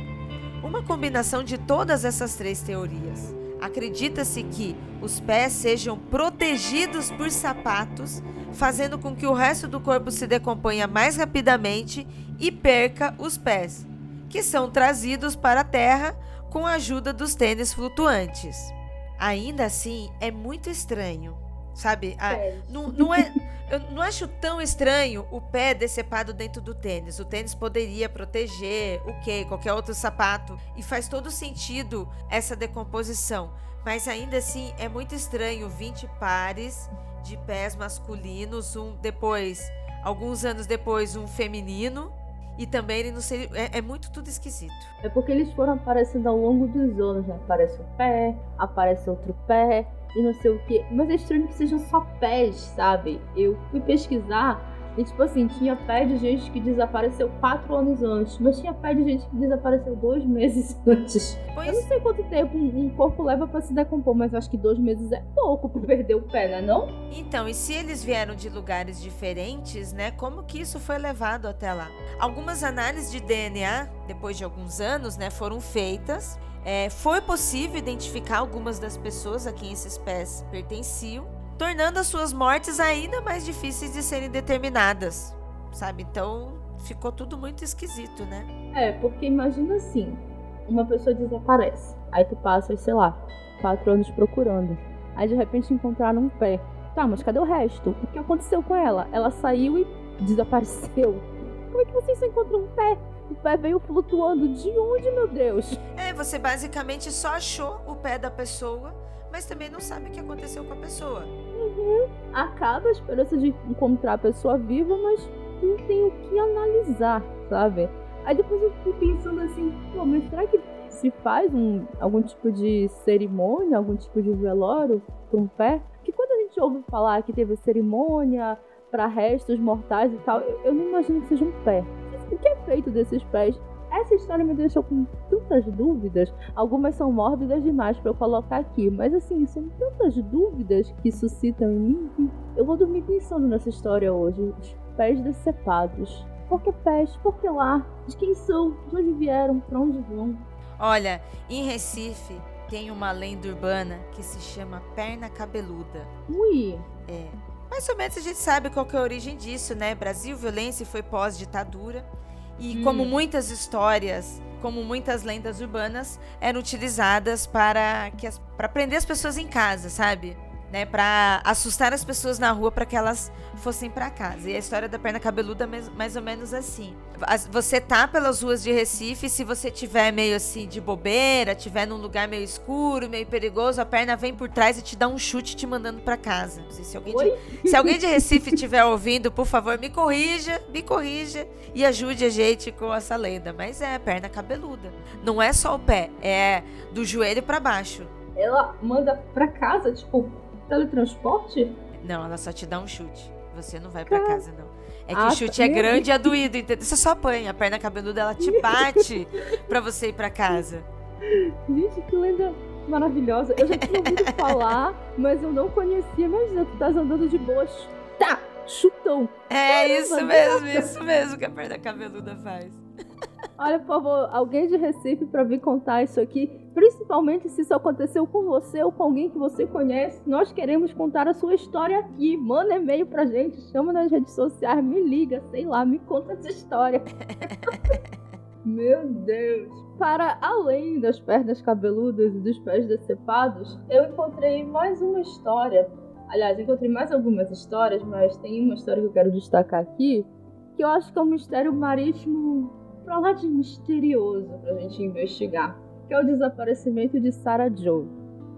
Uma combinação de todas essas três teorias. Acredita-se que os pés sejam protegidos por sapatos, fazendo com que o resto do corpo se decomponha mais rapidamente e perca os pés, que são trazidos para a terra com a ajuda dos tênis flutuantes. Ainda assim, é muito estranho, sabe? A- Pés. não, não é, eu não acho tão estranho o pé decepado dentro do tênis. O tênis poderia proteger o que qualquer outro sapato e faz todo sentido essa decomposição. Mas ainda assim é muito estranho 20 pares de pés masculinos, um depois, alguns anos depois, um feminino. E também ele não seria. É, é, muito tudo esquisito. É porque eles foram aparecendo ao longo dos anos, né? Aparece um pé, aparece outro pé, e não sei o que. Mas é estranho que sejam só pés, sabe? Eu fui pesquisar e, tipo assim, tinha pé de gente que desapareceu quatro anos antes, mas tinha pé de gente que desapareceu dois meses antes. Pois... Eu não sei quanto tempo um corpo leva para se decompor, mas acho que dois meses é pouco pra perder o pé, né não? Então, e se eles vieram de lugares diferentes, né? Como que isso foi levado até lá? Algumas análises de DNA, depois de alguns anos, né, foram feitas. É, foi possível identificar algumas das pessoas a quem esses pés pertenciam tornando as suas mortes ainda mais difíceis de serem determinadas, sabe? Então ficou tudo muito esquisito, né? É, porque imagina assim, uma pessoa desaparece, aí tu passa, sei lá, quatro anos procurando, aí de repente encontraram um pé. Tá, mas cadê o resto? O que aconteceu com ela? Ela saiu e desapareceu. Como é que vocês só encontram um pé? O pé veio flutuando. De onde, meu Deus? É, você basicamente só achou o pé da pessoa mas também não sabe o que aconteceu com a pessoa. Uhum. Acaba a esperança de encontrar a pessoa viva, mas não tem o que analisar, sabe? Aí depois eu fico pensando assim, pô, mas será que se faz um, algum tipo de cerimônia, algum tipo de velório para um pé? Que quando a gente ouve falar que teve cerimônia para restos mortais e tal, eu, eu não imagino que seja um pé. O que é feito desses pés? Essa história me deixou com tantas dúvidas. Algumas são mórbidas demais para eu colocar aqui, mas assim, são tantas dúvidas que suscitam em mim que eu vou dormir pensando nessa história hoje. Os pés decepados. Por que pés? Por que lá? De quem são? De onde vieram? Para onde vão? Olha, em Recife tem uma lenda urbana que se chama perna cabeluda. Ui! É. Mais ou menos a gente sabe qual é a origem disso, né? Brasil, violência foi pós-ditadura. E hum. como muitas histórias, como muitas lendas urbanas, eram utilizadas para, que as, para prender as pessoas em casa, sabe? Né, para assustar as pessoas na rua para que elas fossem para casa. E a história da perna cabeluda é mais ou menos assim. Você tá pelas ruas de Recife, se você tiver meio assim de bobeira, tiver num lugar meio escuro, meio perigoso, a perna vem por trás e te dá um chute te mandando para casa. Se alguém, de, se alguém de Recife estiver ouvindo, por favor, me corrija, me corrija e ajude a gente com essa lenda. Mas é perna cabeluda. Não é só o pé, é do joelho para baixo. Ela manda para casa, tipo, teletransporte? Não, ela só te dá um chute. Você não vai para casa, não. É que ah, o chute é grande e é doído, entendeu? Você só apanha. A perna cabeluda, ela te bate pra você ir pra casa. Gente, que lenda maravilhosa. Eu já tinha ouvido falar, mas eu não conhecia. Imagina, tu estás andando de boas. Tá, chutão. É Caramba, isso mesmo, isso mesmo que a perna cabeluda faz. Olha, por favor, alguém de Recife para vir contar isso aqui. Principalmente se isso aconteceu com você ou com alguém que você conhece. Nós queremos contar a sua história aqui. Manda e-mail pra gente, chama nas redes sociais, me liga, sei lá, me conta essa história. Meu Deus! Para além das pernas cabeludas e dos pés decepados, eu encontrei mais uma história. Aliás, encontrei mais algumas histórias, mas tem uma história que eu quero destacar aqui, que eu acho que é um mistério marítimo pra lá de misterioso pra gente investigar, que é o desaparecimento de Sarah Joe.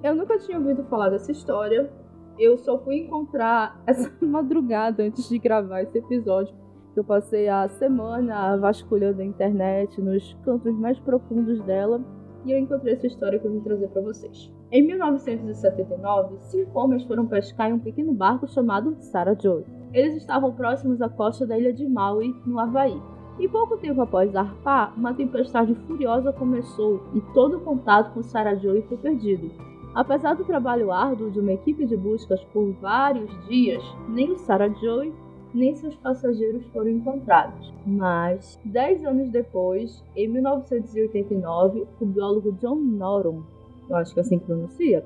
Eu nunca tinha ouvido falar dessa história, eu só fui encontrar essa madrugada antes de gravar esse episódio. Eu passei a semana vasculhando a internet nos cantos mais profundos dela e eu encontrei essa história que eu vim trazer para vocês. Em 1979, cinco homens foram pescar em um pequeno barco chamado Sarah Joe. Eles estavam próximos à costa da ilha de Maui, no Havaí. E pouco tempo após zarpar, uma tempestade furiosa começou e todo o contato com Sarah Joy foi perdido. Apesar do trabalho árduo de uma equipe de buscas por vários dias, nem Sarah Joy nem seus passageiros foram encontrados. Mas, dez anos depois, em 1989, o biólogo John Norum, eu acho que é assim pronuncia,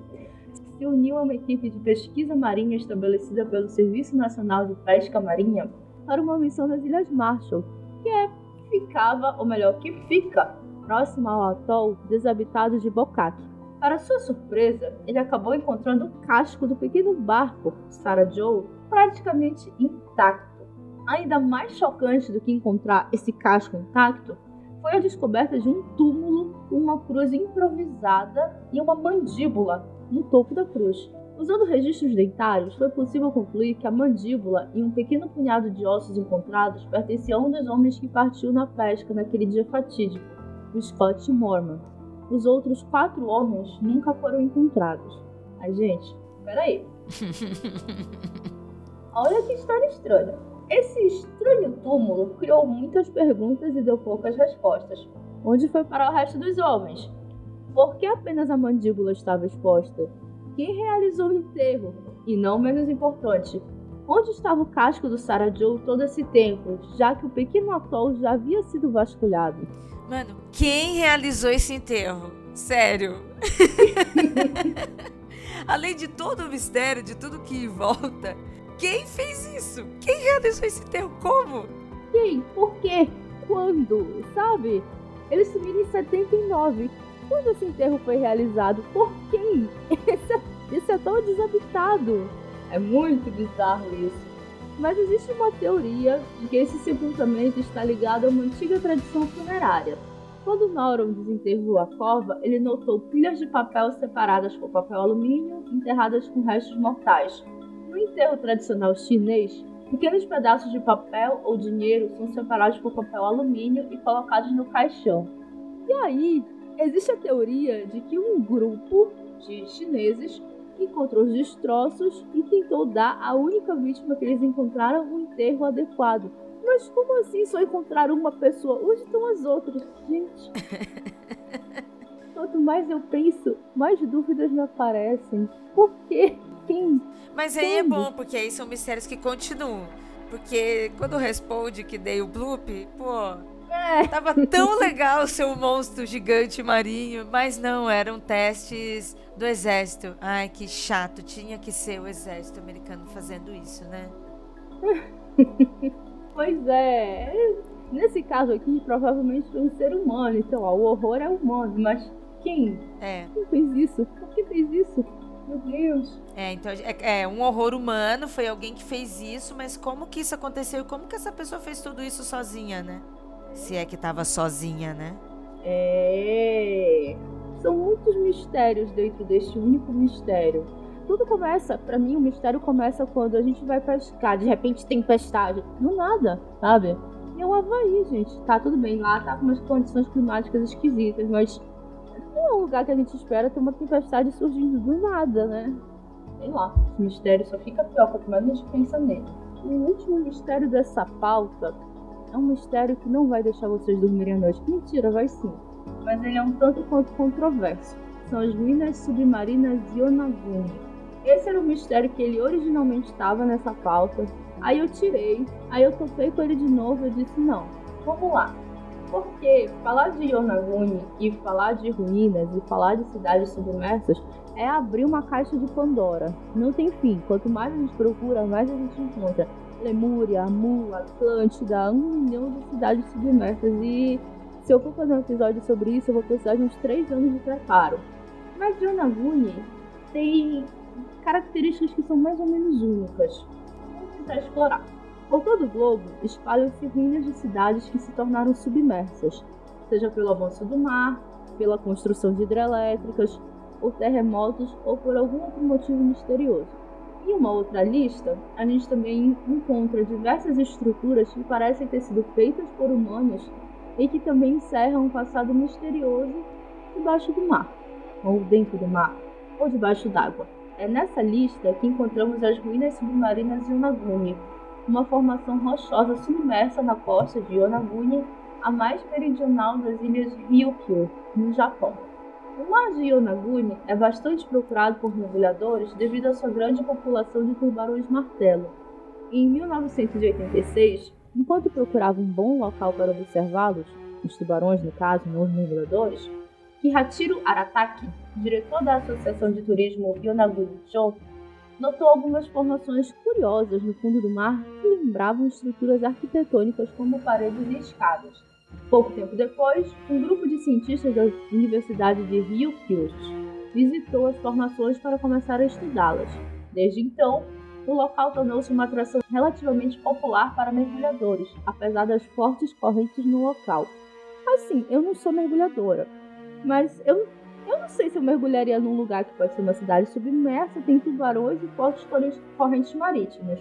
se uniu a uma equipe de pesquisa marinha estabelecida pelo Serviço Nacional de Pesca Marinha para uma missão nas Ilhas Marshall, que é, ficava, ou melhor, que fica próximo ao atol desabitado de Bokak. Para sua surpresa, ele acabou encontrando o casco do pequeno barco Sarah Joe praticamente intacto. Ainda mais chocante do que encontrar esse casco intacto foi a descoberta de um túmulo uma cruz improvisada e uma mandíbula no topo da cruz. Usando registros dentários, foi possível concluir que a mandíbula e um pequeno punhado de ossos encontrados pertenciam a um dos homens que partiu na pesca naquele dia fatídico, o Scott Mormon. Os outros quatro homens nunca foram encontrados. Ai, gente, peraí. Olha que história estranha. Esse estranho túmulo criou muitas perguntas e deu poucas respostas. Onde foi para o resto dos homens? Por que apenas a mandíbula estava exposta? Quem realizou o enterro? E não menos importante, onde estava o casco do Sarah Joe todo esse tempo, já que o pequeno atol já havia sido vasculhado? Mano, quem realizou esse enterro? Sério. Além de todo o mistério, de tudo que volta, quem fez isso? Quem realizou esse enterro? Como? Quem? Por quê? Quando? Sabe? Eles sumiram em 79. Quando esse enterro foi realizado? Por quem? É, isso é tão desabitado. É muito bizarro isso. Mas existe uma teoria de que esse sepultamento está ligado a uma antiga tradição funerária. Quando Nauron desenterrou a cova, ele notou pilhas de papel separadas por papel alumínio, enterradas com restos mortais. No enterro tradicional chinês, pequenos pedaços de papel ou dinheiro são separados por papel alumínio e colocados no caixão. E aí, existe a teoria de que um grupo de chineses encontrou os destroços e tentou dar à única vítima que eles encontraram um enterro adequado. Mas como assim só encontraram uma pessoa? Onde estão as outras? Gente. Quanto mais eu penso, mais dúvidas me aparecem. Por quê? Quem? Mas aí é bom, porque aí são mistérios que continuam. Porque quando responde que dei o bloop, pô, é. Tava tão legal o seu monstro gigante marinho, mas não, eram testes do exército. Ai, que chato, tinha que ser o exército americano fazendo isso, né? pois é. Nesse caso aqui, provavelmente foi um ser humano. Então, ó, o horror é humano, mas quem? É. Quem fez isso? Por que fez isso? Meu Deus. É, então é, é, um horror humano, foi alguém que fez isso, mas como que isso aconteceu? Como que essa pessoa fez tudo isso sozinha, né? Se é que tava sozinha, né? É. São muitos mistérios dentro deste único mistério. Tudo começa, para mim, o mistério começa quando a gente vai pescar, de repente tempestade. Do nada, sabe? E é o Havaí, gente. Tá tudo bem, lá tá com umas condições climáticas esquisitas, mas não é um lugar que a gente espera ter uma tempestade surgindo do nada, né? Sei lá, esse mistério só fica pior quanto mais a gente pensa nele. O último mistério dessa pauta é um mistério que não vai deixar vocês dormirem à noite. Mentira, vai sim. Mas ele é um tanto quanto controverso. São as minas submarinas de Onaguni. Esse era o mistério que ele originalmente estava nessa pauta. Aí eu tirei, aí eu topei com ele de novo e disse: não, vamos lá. Porque falar de Yonaguni e falar de ruínas e falar de cidades submersas é abrir uma caixa de Pandora. Não tem fim. Quanto mais a gente procura, mais a gente encontra. Lemúria, Mu, Atlântida, um milhão de cidades submersas. E se eu for fazer um episódio sobre isso, eu vou precisar de uns 3 anos de preparo. Mas Yonaguni tem características que são mais ou menos únicas. Vamos tentar explorar. Por todo o globo, espalham-se ruínas de cidades que se tornaram submersas, seja pelo avanço do mar, pela construção de hidrelétricas, por terremotos ou por algum outro motivo misterioso. Em uma outra lista, a gente também encontra diversas estruturas que parecem ter sido feitas por humanos e que também encerram um passado misterioso debaixo do mar, ou dentro do mar, ou debaixo d'água. É nessa lista que encontramos as ruínas submarinas de Onaguni, uma formação rochosa submersa na costa de Yonaguni, a mais meridional das ilhas Ryukyu, no Japão. O mar de Yonaguni é bastante procurado por mergulhadores devido à sua grande população de tubarões martelo. Em 1986, enquanto procurava um bom local para observá-los, os tubarões no caso, não os mergulhadores, Kihachiro Arataki, diretor da Associação de Turismo Yonaguni Show, notou algumas formações curiosas no fundo do mar que lembravam estruturas arquitetônicas como paredes e escadas. Pouco tempo depois, um grupo de cientistas da Universidade de Ryukyu visitou as formações para começar a estudá-las. Desde então, o local tornou-se uma atração relativamente popular para mergulhadores, apesar das fortes correntes no local. Assim, eu não sou mergulhadora, mas eu Eu não sei se eu mergulharia num lugar que pode ser uma cidade submersa, tem tubarões e fortes correntes marítimas.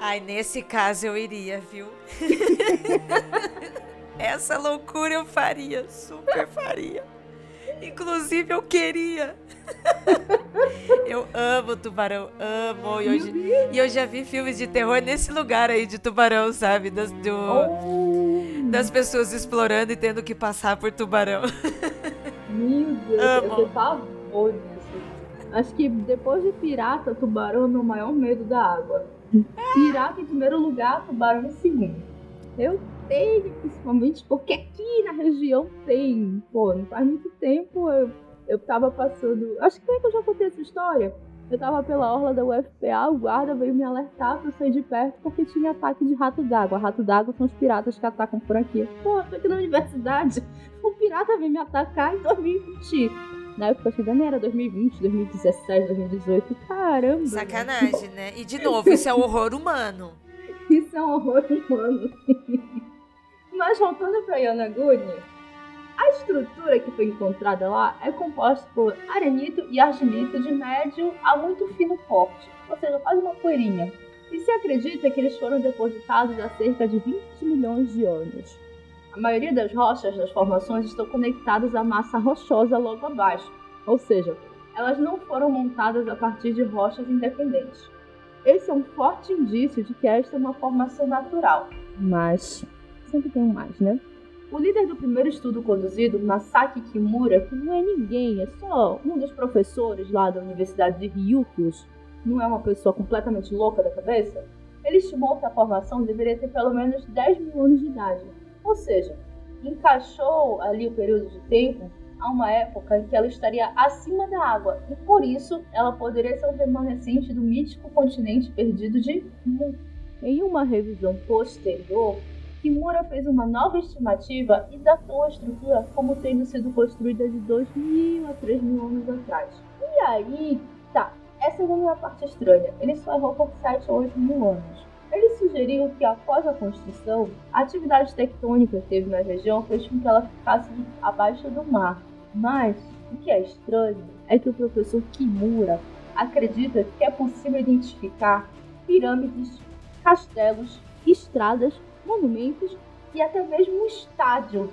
Ai, nesse caso eu iria, viu? Essa loucura eu faria, super faria. Inclusive eu queria. eu amo tubarão, amo. E eu, e eu, já vi filmes de terror nesse lugar aí de tubarão, sabe? Das, do, oh. das pessoas explorando e tendo que passar por tubarão. Meu Deus, amo. eu pavor disso. Acho que depois de pirata, tubarão é o meu maior medo da água. Pirata em primeiro lugar, tubarão em segundo. Eu tenho, principalmente porque aqui na região tem. Pô, não faz muito tempo eu, eu tava passando. Acho que eu já contei essa história. Eu tava pela orla da UFPA, o guarda veio me alertar pra eu sair de perto porque tinha ataque de rato d'água. Rato d'água são os piratas que atacam por aqui. Pô, tô aqui na universidade. Um pirata veio me atacar em 2020. Na época, que nem era 2020, 2017, 2018. Caramba! Sacanagem, né? E de novo, isso é um horror humano. Isso é um horror humano. Mas voltando para Yanaguni, a estrutura que foi encontrada lá é composta por arenito e argilito de médio a muito fino corte, ou seja, quase uma poeirinha. E se acredita que eles foram depositados há cerca de 20 milhões de anos. A maioria das rochas das formações estão conectadas à massa rochosa logo abaixo, ou seja, elas não foram montadas a partir de rochas independentes. Esse é um forte indício de que esta é uma formação natural, mas sempre tem um mais, né? O líder do primeiro estudo conduzido, Masaki Kimura, que não é ninguém, é só um dos professores lá da Universidade de Ryukyus, não é uma pessoa completamente louca da cabeça, ele estimou que a formação deveria ter pelo menos 10 mil anos de idade. Ou seja, encaixou ali o período de tempo a uma época em que ela estaria acima da água e por isso ela poderia ser um remanescente do mítico continente perdido de Mu. Em uma revisão posterior, Kimura fez uma nova estimativa e datou a estrutura como tendo sido construída de 2.000 a 3.000 anos atrás. E aí, tá, essa é a parte estranha, ele só errou por 7 a 8 mil anos. Ele sugeriu que após a construção, a atividade tectônica que teve na região fez com que ela ficasse abaixo do mar. Mas o que é estranho é que o professor Kimura acredita que é possível identificar pirâmides, castelos, estradas monumentos e até mesmo um estádio.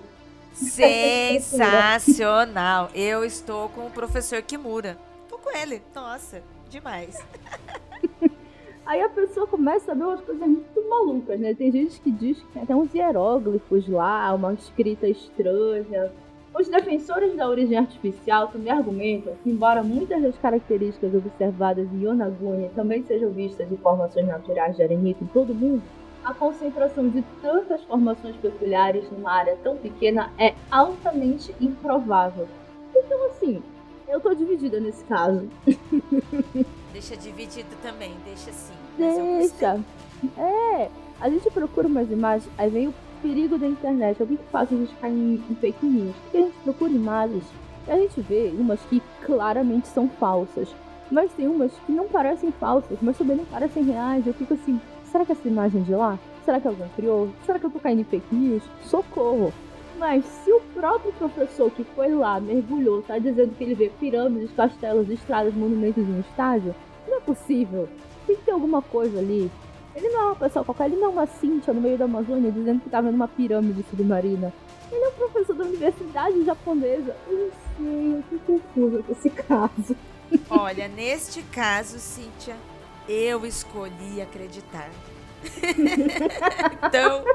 Sensacional! Eu estou com o professor Kimura. Tô com ele. Nossa, demais. Aí a pessoa começa a ver umas coisas muito malucas, né? Tem gente que diz que tem até uns hieróglifos lá, uma escrita estranha. Os defensores da origem artificial também argumentam que, embora muitas das características observadas em Yonaguni também sejam vistas em formações naturais de arenito em todo o mundo, a concentração de tantas formações peculiares numa área tão pequena é altamente improvável. Então, assim, eu tô dividida nesse caso. Deixa dividido também, deixa assim. Deixa. É, a gente procura umas imagens, aí vem o perigo da internet. É muito fácil a gente cair em, em fake news. Porque a gente procura imagens e a gente vê umas que claramente são falsas. Mas tem umas que não parecem falsas, mas também não parecem reais. Eu fico assim, Será que essa imagem de lá? Será que alguém criou? Será que eu tô caindo em fake news? Socorro! Mas se o próprio professor que foi lá, mergulhou, tá dizendo que ele vê pirâmides, castelos, estradas, monumentos em um estádio, não é possível. Tem que ter alguma coisa ali. Ele não é uma pessoa qualquer, ele não é uma Cíntia no meio da Amazônia dizendo que tá vendo uma pirâmide submarina. Ele é um professor da universidade japonesa. Eu sei, eu tô confusa com esse caso. Olha, neste caso, Cíntia, eu escolhi acreditar. então,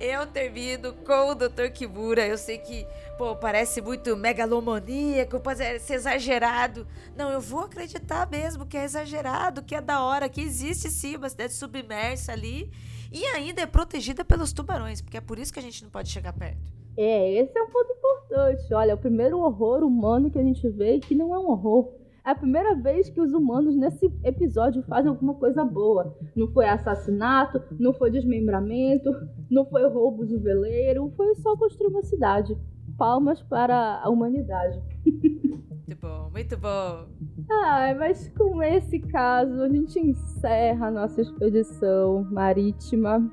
eu termino com o Dr. Kimura. Eu sei que, pô, parece muito megalomaníaco, pode ser exagerado. Não, eu vou acreditar mesmo que é exagerado, que é da hora, que existe sim uma cidade submersa ali e ainda é protegida pelos tubarões, porque é por isso que a gente não pode chegar perto. É, esse é um ponto importante. Olha, é o primeiro horror humano que a gente vê que não é um horror é a primeira vez que os humanos nesse episódio fazem alguma coisa boa. Não foi assassinato, não foi desmembramento, não foi roubo de veleiro, foi só construir uma cidade. Palmas para a humanidade. Muito bom, muito bom. Ah, mas com esse caso a gente encerra a nossa expedição marítima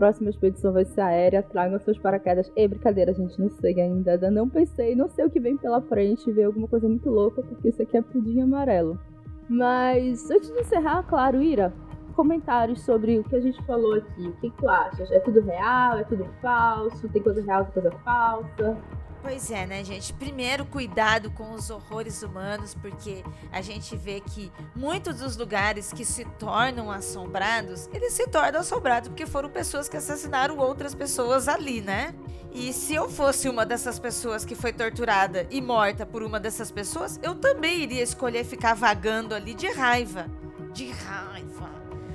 próxima expedição vai ser aérea, tragam seus paraquedas. Ei, brincadeira, gente, não sei ainda. Ainda não pensei, não sei o que vem pela frente, ver alguma coisa muito louca, porque isso aqui é pudim amarelo. Mas antes de encerrar, claro, Ira, comentários sobre o que a gente falou aqui. O que tu achas? É tudo real? É tudo falso? Tem coisa real, tem coisa falsa? Pois é, né, gente? Primeiro, cuidado com os horrores humanos, porque a gente vê que muitos dos lugares que se tornam assombrados, eles se tornam assombrados porque foram pessoas que assassinaram outras pessoas ali, né? E se eu fosse uma dessas pessoas que foi torturada e morta por uma dessas pessoas, eu também iria escolher ficar vagando ali de raiva. De raiva.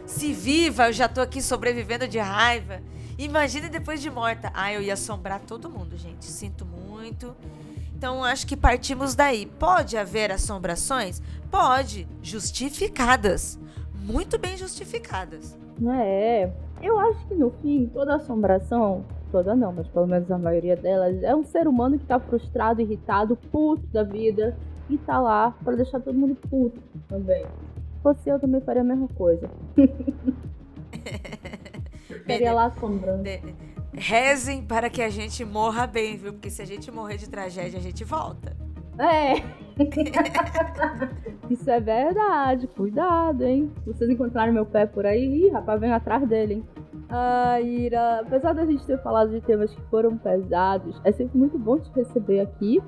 Se viva, eu já tô aqui sobrevivendo de raiva. Imagine depois de morta. Ah, eu ia assombrar todo mundo, gente. Sinto muito. Então, acho que partimos daí. Pode haver assombrações? Pode. Justificadas. Muito bem justificadas. É. Eu acho que no fim, toda assombração, toda não, mas pelo menos a maioria delas, é um ser humano que tá frustrado, irritado, puto da vida e tá lá para deixar todo mundo puto também. Se fosse eu, também faria a mesma coisa. Ficaria lá assombrando. Rezem para que a gente morra bem, viu? Porque se a gente morrer de tragédia, a gente volta. É. Isso é verdade. Cuidado, hein? Se vocês encontrarem meu pé por aí, ih, rapaz, vem atrás dele, hein? Ah, Ira, apesar da gente ter falado de temas que foram pesados, é sempre muito bom te receber aqui.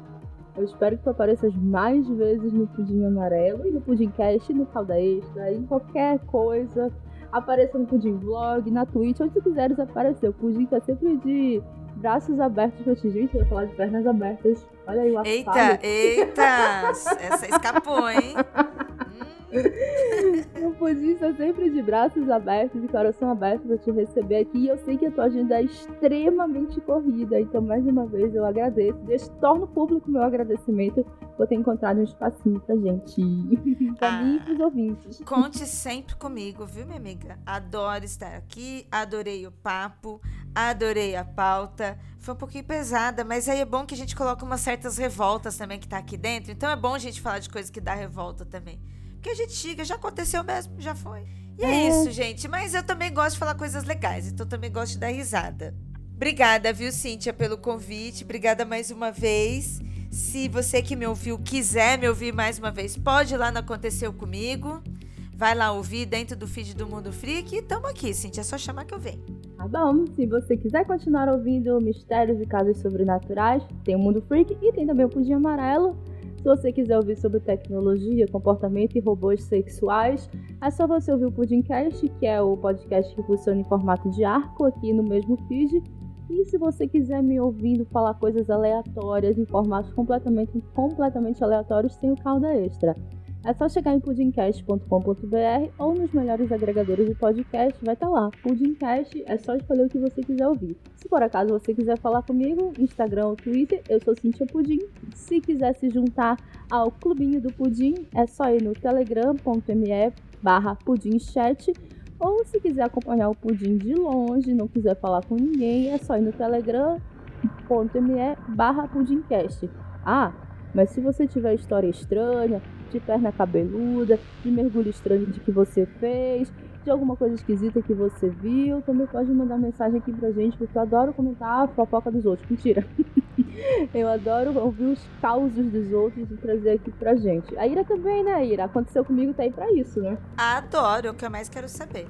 Eu espero que tu apareças mais vezes no Pudim Amarelo e no Pudim Cast, no Calda Extra, em qualquer coisa apareça no Pudim Vlog, na Twitch, onde tu quiseres aparecer. O Pudim tá sempre de braços abertos pra ti. Gente, eu ia falar de pernas abertas. Olha aí o assado. Eita, eita! Essa escapou, hein? o Pudim está sempre de braços abertos e coração aberto para te receber aqui. E eu sei que a tua agenda é extremamente corrida, então mais uma vez eu agradeço. Deixo, torno público meu agradecimento por ter encontrado um espacinho pra gente. pra ah, mim e pros ouvintes. Conte sempre comigo, viu, minha amiga? Adoro estar aqui, adorei o papo, adorei a pauta. Foi um pouquinho pesada, mas aí é bom que a gente coloca umas certas revoltas também que tá aqui dentro. Então é bom a gente falar de coisa que dá revolta também. Porque a gente chega, já aconteceu mesmo, já foi. E é, é isso, gente. Mas eu também gosto de falar coisas legais, então também gosto de dar risada. Obrigada, viu, Cíntia, pelo convite. Obrigada mais uma vez. Se você que me ouviu quiser me ouvir mais uma vez, pode ir lá no Aconteceu Comigo. Vai lá ouvir dentro do feed do Mundo Freak e tamo aqui, Cintia. É só chamar que eu venho. Tá bom. Se você quiser continuar ouvindo mistérios e casos sobrenaturais, tem o Mundo Freak e tem também o Pudim Amarelo. Se você quiser ouvir sobre tecnologia, comportamento e robôs sexuais, é só você ouvir o Pudimcast, que é o podcast que funciona em formato de arco aqui no mesmo feed. E se você quiser me ouvindo falar coisas aleatórias em formatos completamente, completamente aleatórios, tem o Calda Extra. É só chegar em pudimcast.com.br ou nos melhores agregadores de podcast, vai estar tá lá. Pudimcast é só escolher o que você quiser ouvir. Se por acaso você quiser falar comigo, Instagram ou Twitter, eu sou Cintia Pudim. Se quiser se juntar ao clubinho do Pudim, é só ir no telegram.me barra pudimchat ou se quiser acompanhar o Pudim de longe, não quiser falar com ninguém, é só ir no telegram.me barra pudimcast. Ah, mas se você tiver história estranha, de perna cabeluda, de mergulho estranho de que você fez, de alguma coisa esquisita que você viu, também pode mandar mensagem aqui pra gente, porque eu adoro comentar a fofoca dos outros. Mentira. eu adoro ouvir os causos dos outros e trazer aqui pra gente. A Ira também, né, Ira? Aconteceu comigo, tá aí pra isso, né? Adoro, é o que eu mais quero saber.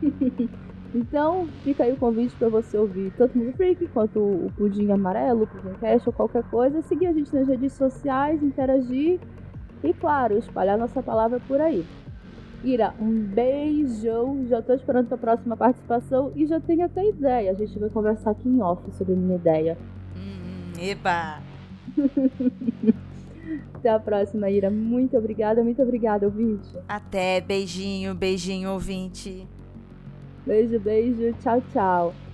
Então, fica aí o convite para você ouvir tanto o Mundo Freak quanto o Pudim Amarelo, o Pudim Cash ou qualquer coisa. Seguir a gente nas redes sociais, interagir e, claro, espalhar nossa palavra por aí. Ira, um beijão. Já tô esperando a próxima participação e já tenho até ideia. A gente vai conversar aqui em off sobre a minha ideia. Hum, eba! Até a próxima, Ira. Muito obrigada, muito obrigada, ouvinte. Até, beijinho, beijinho, ouvinte. Beijo, beijo. Tchau, tchau.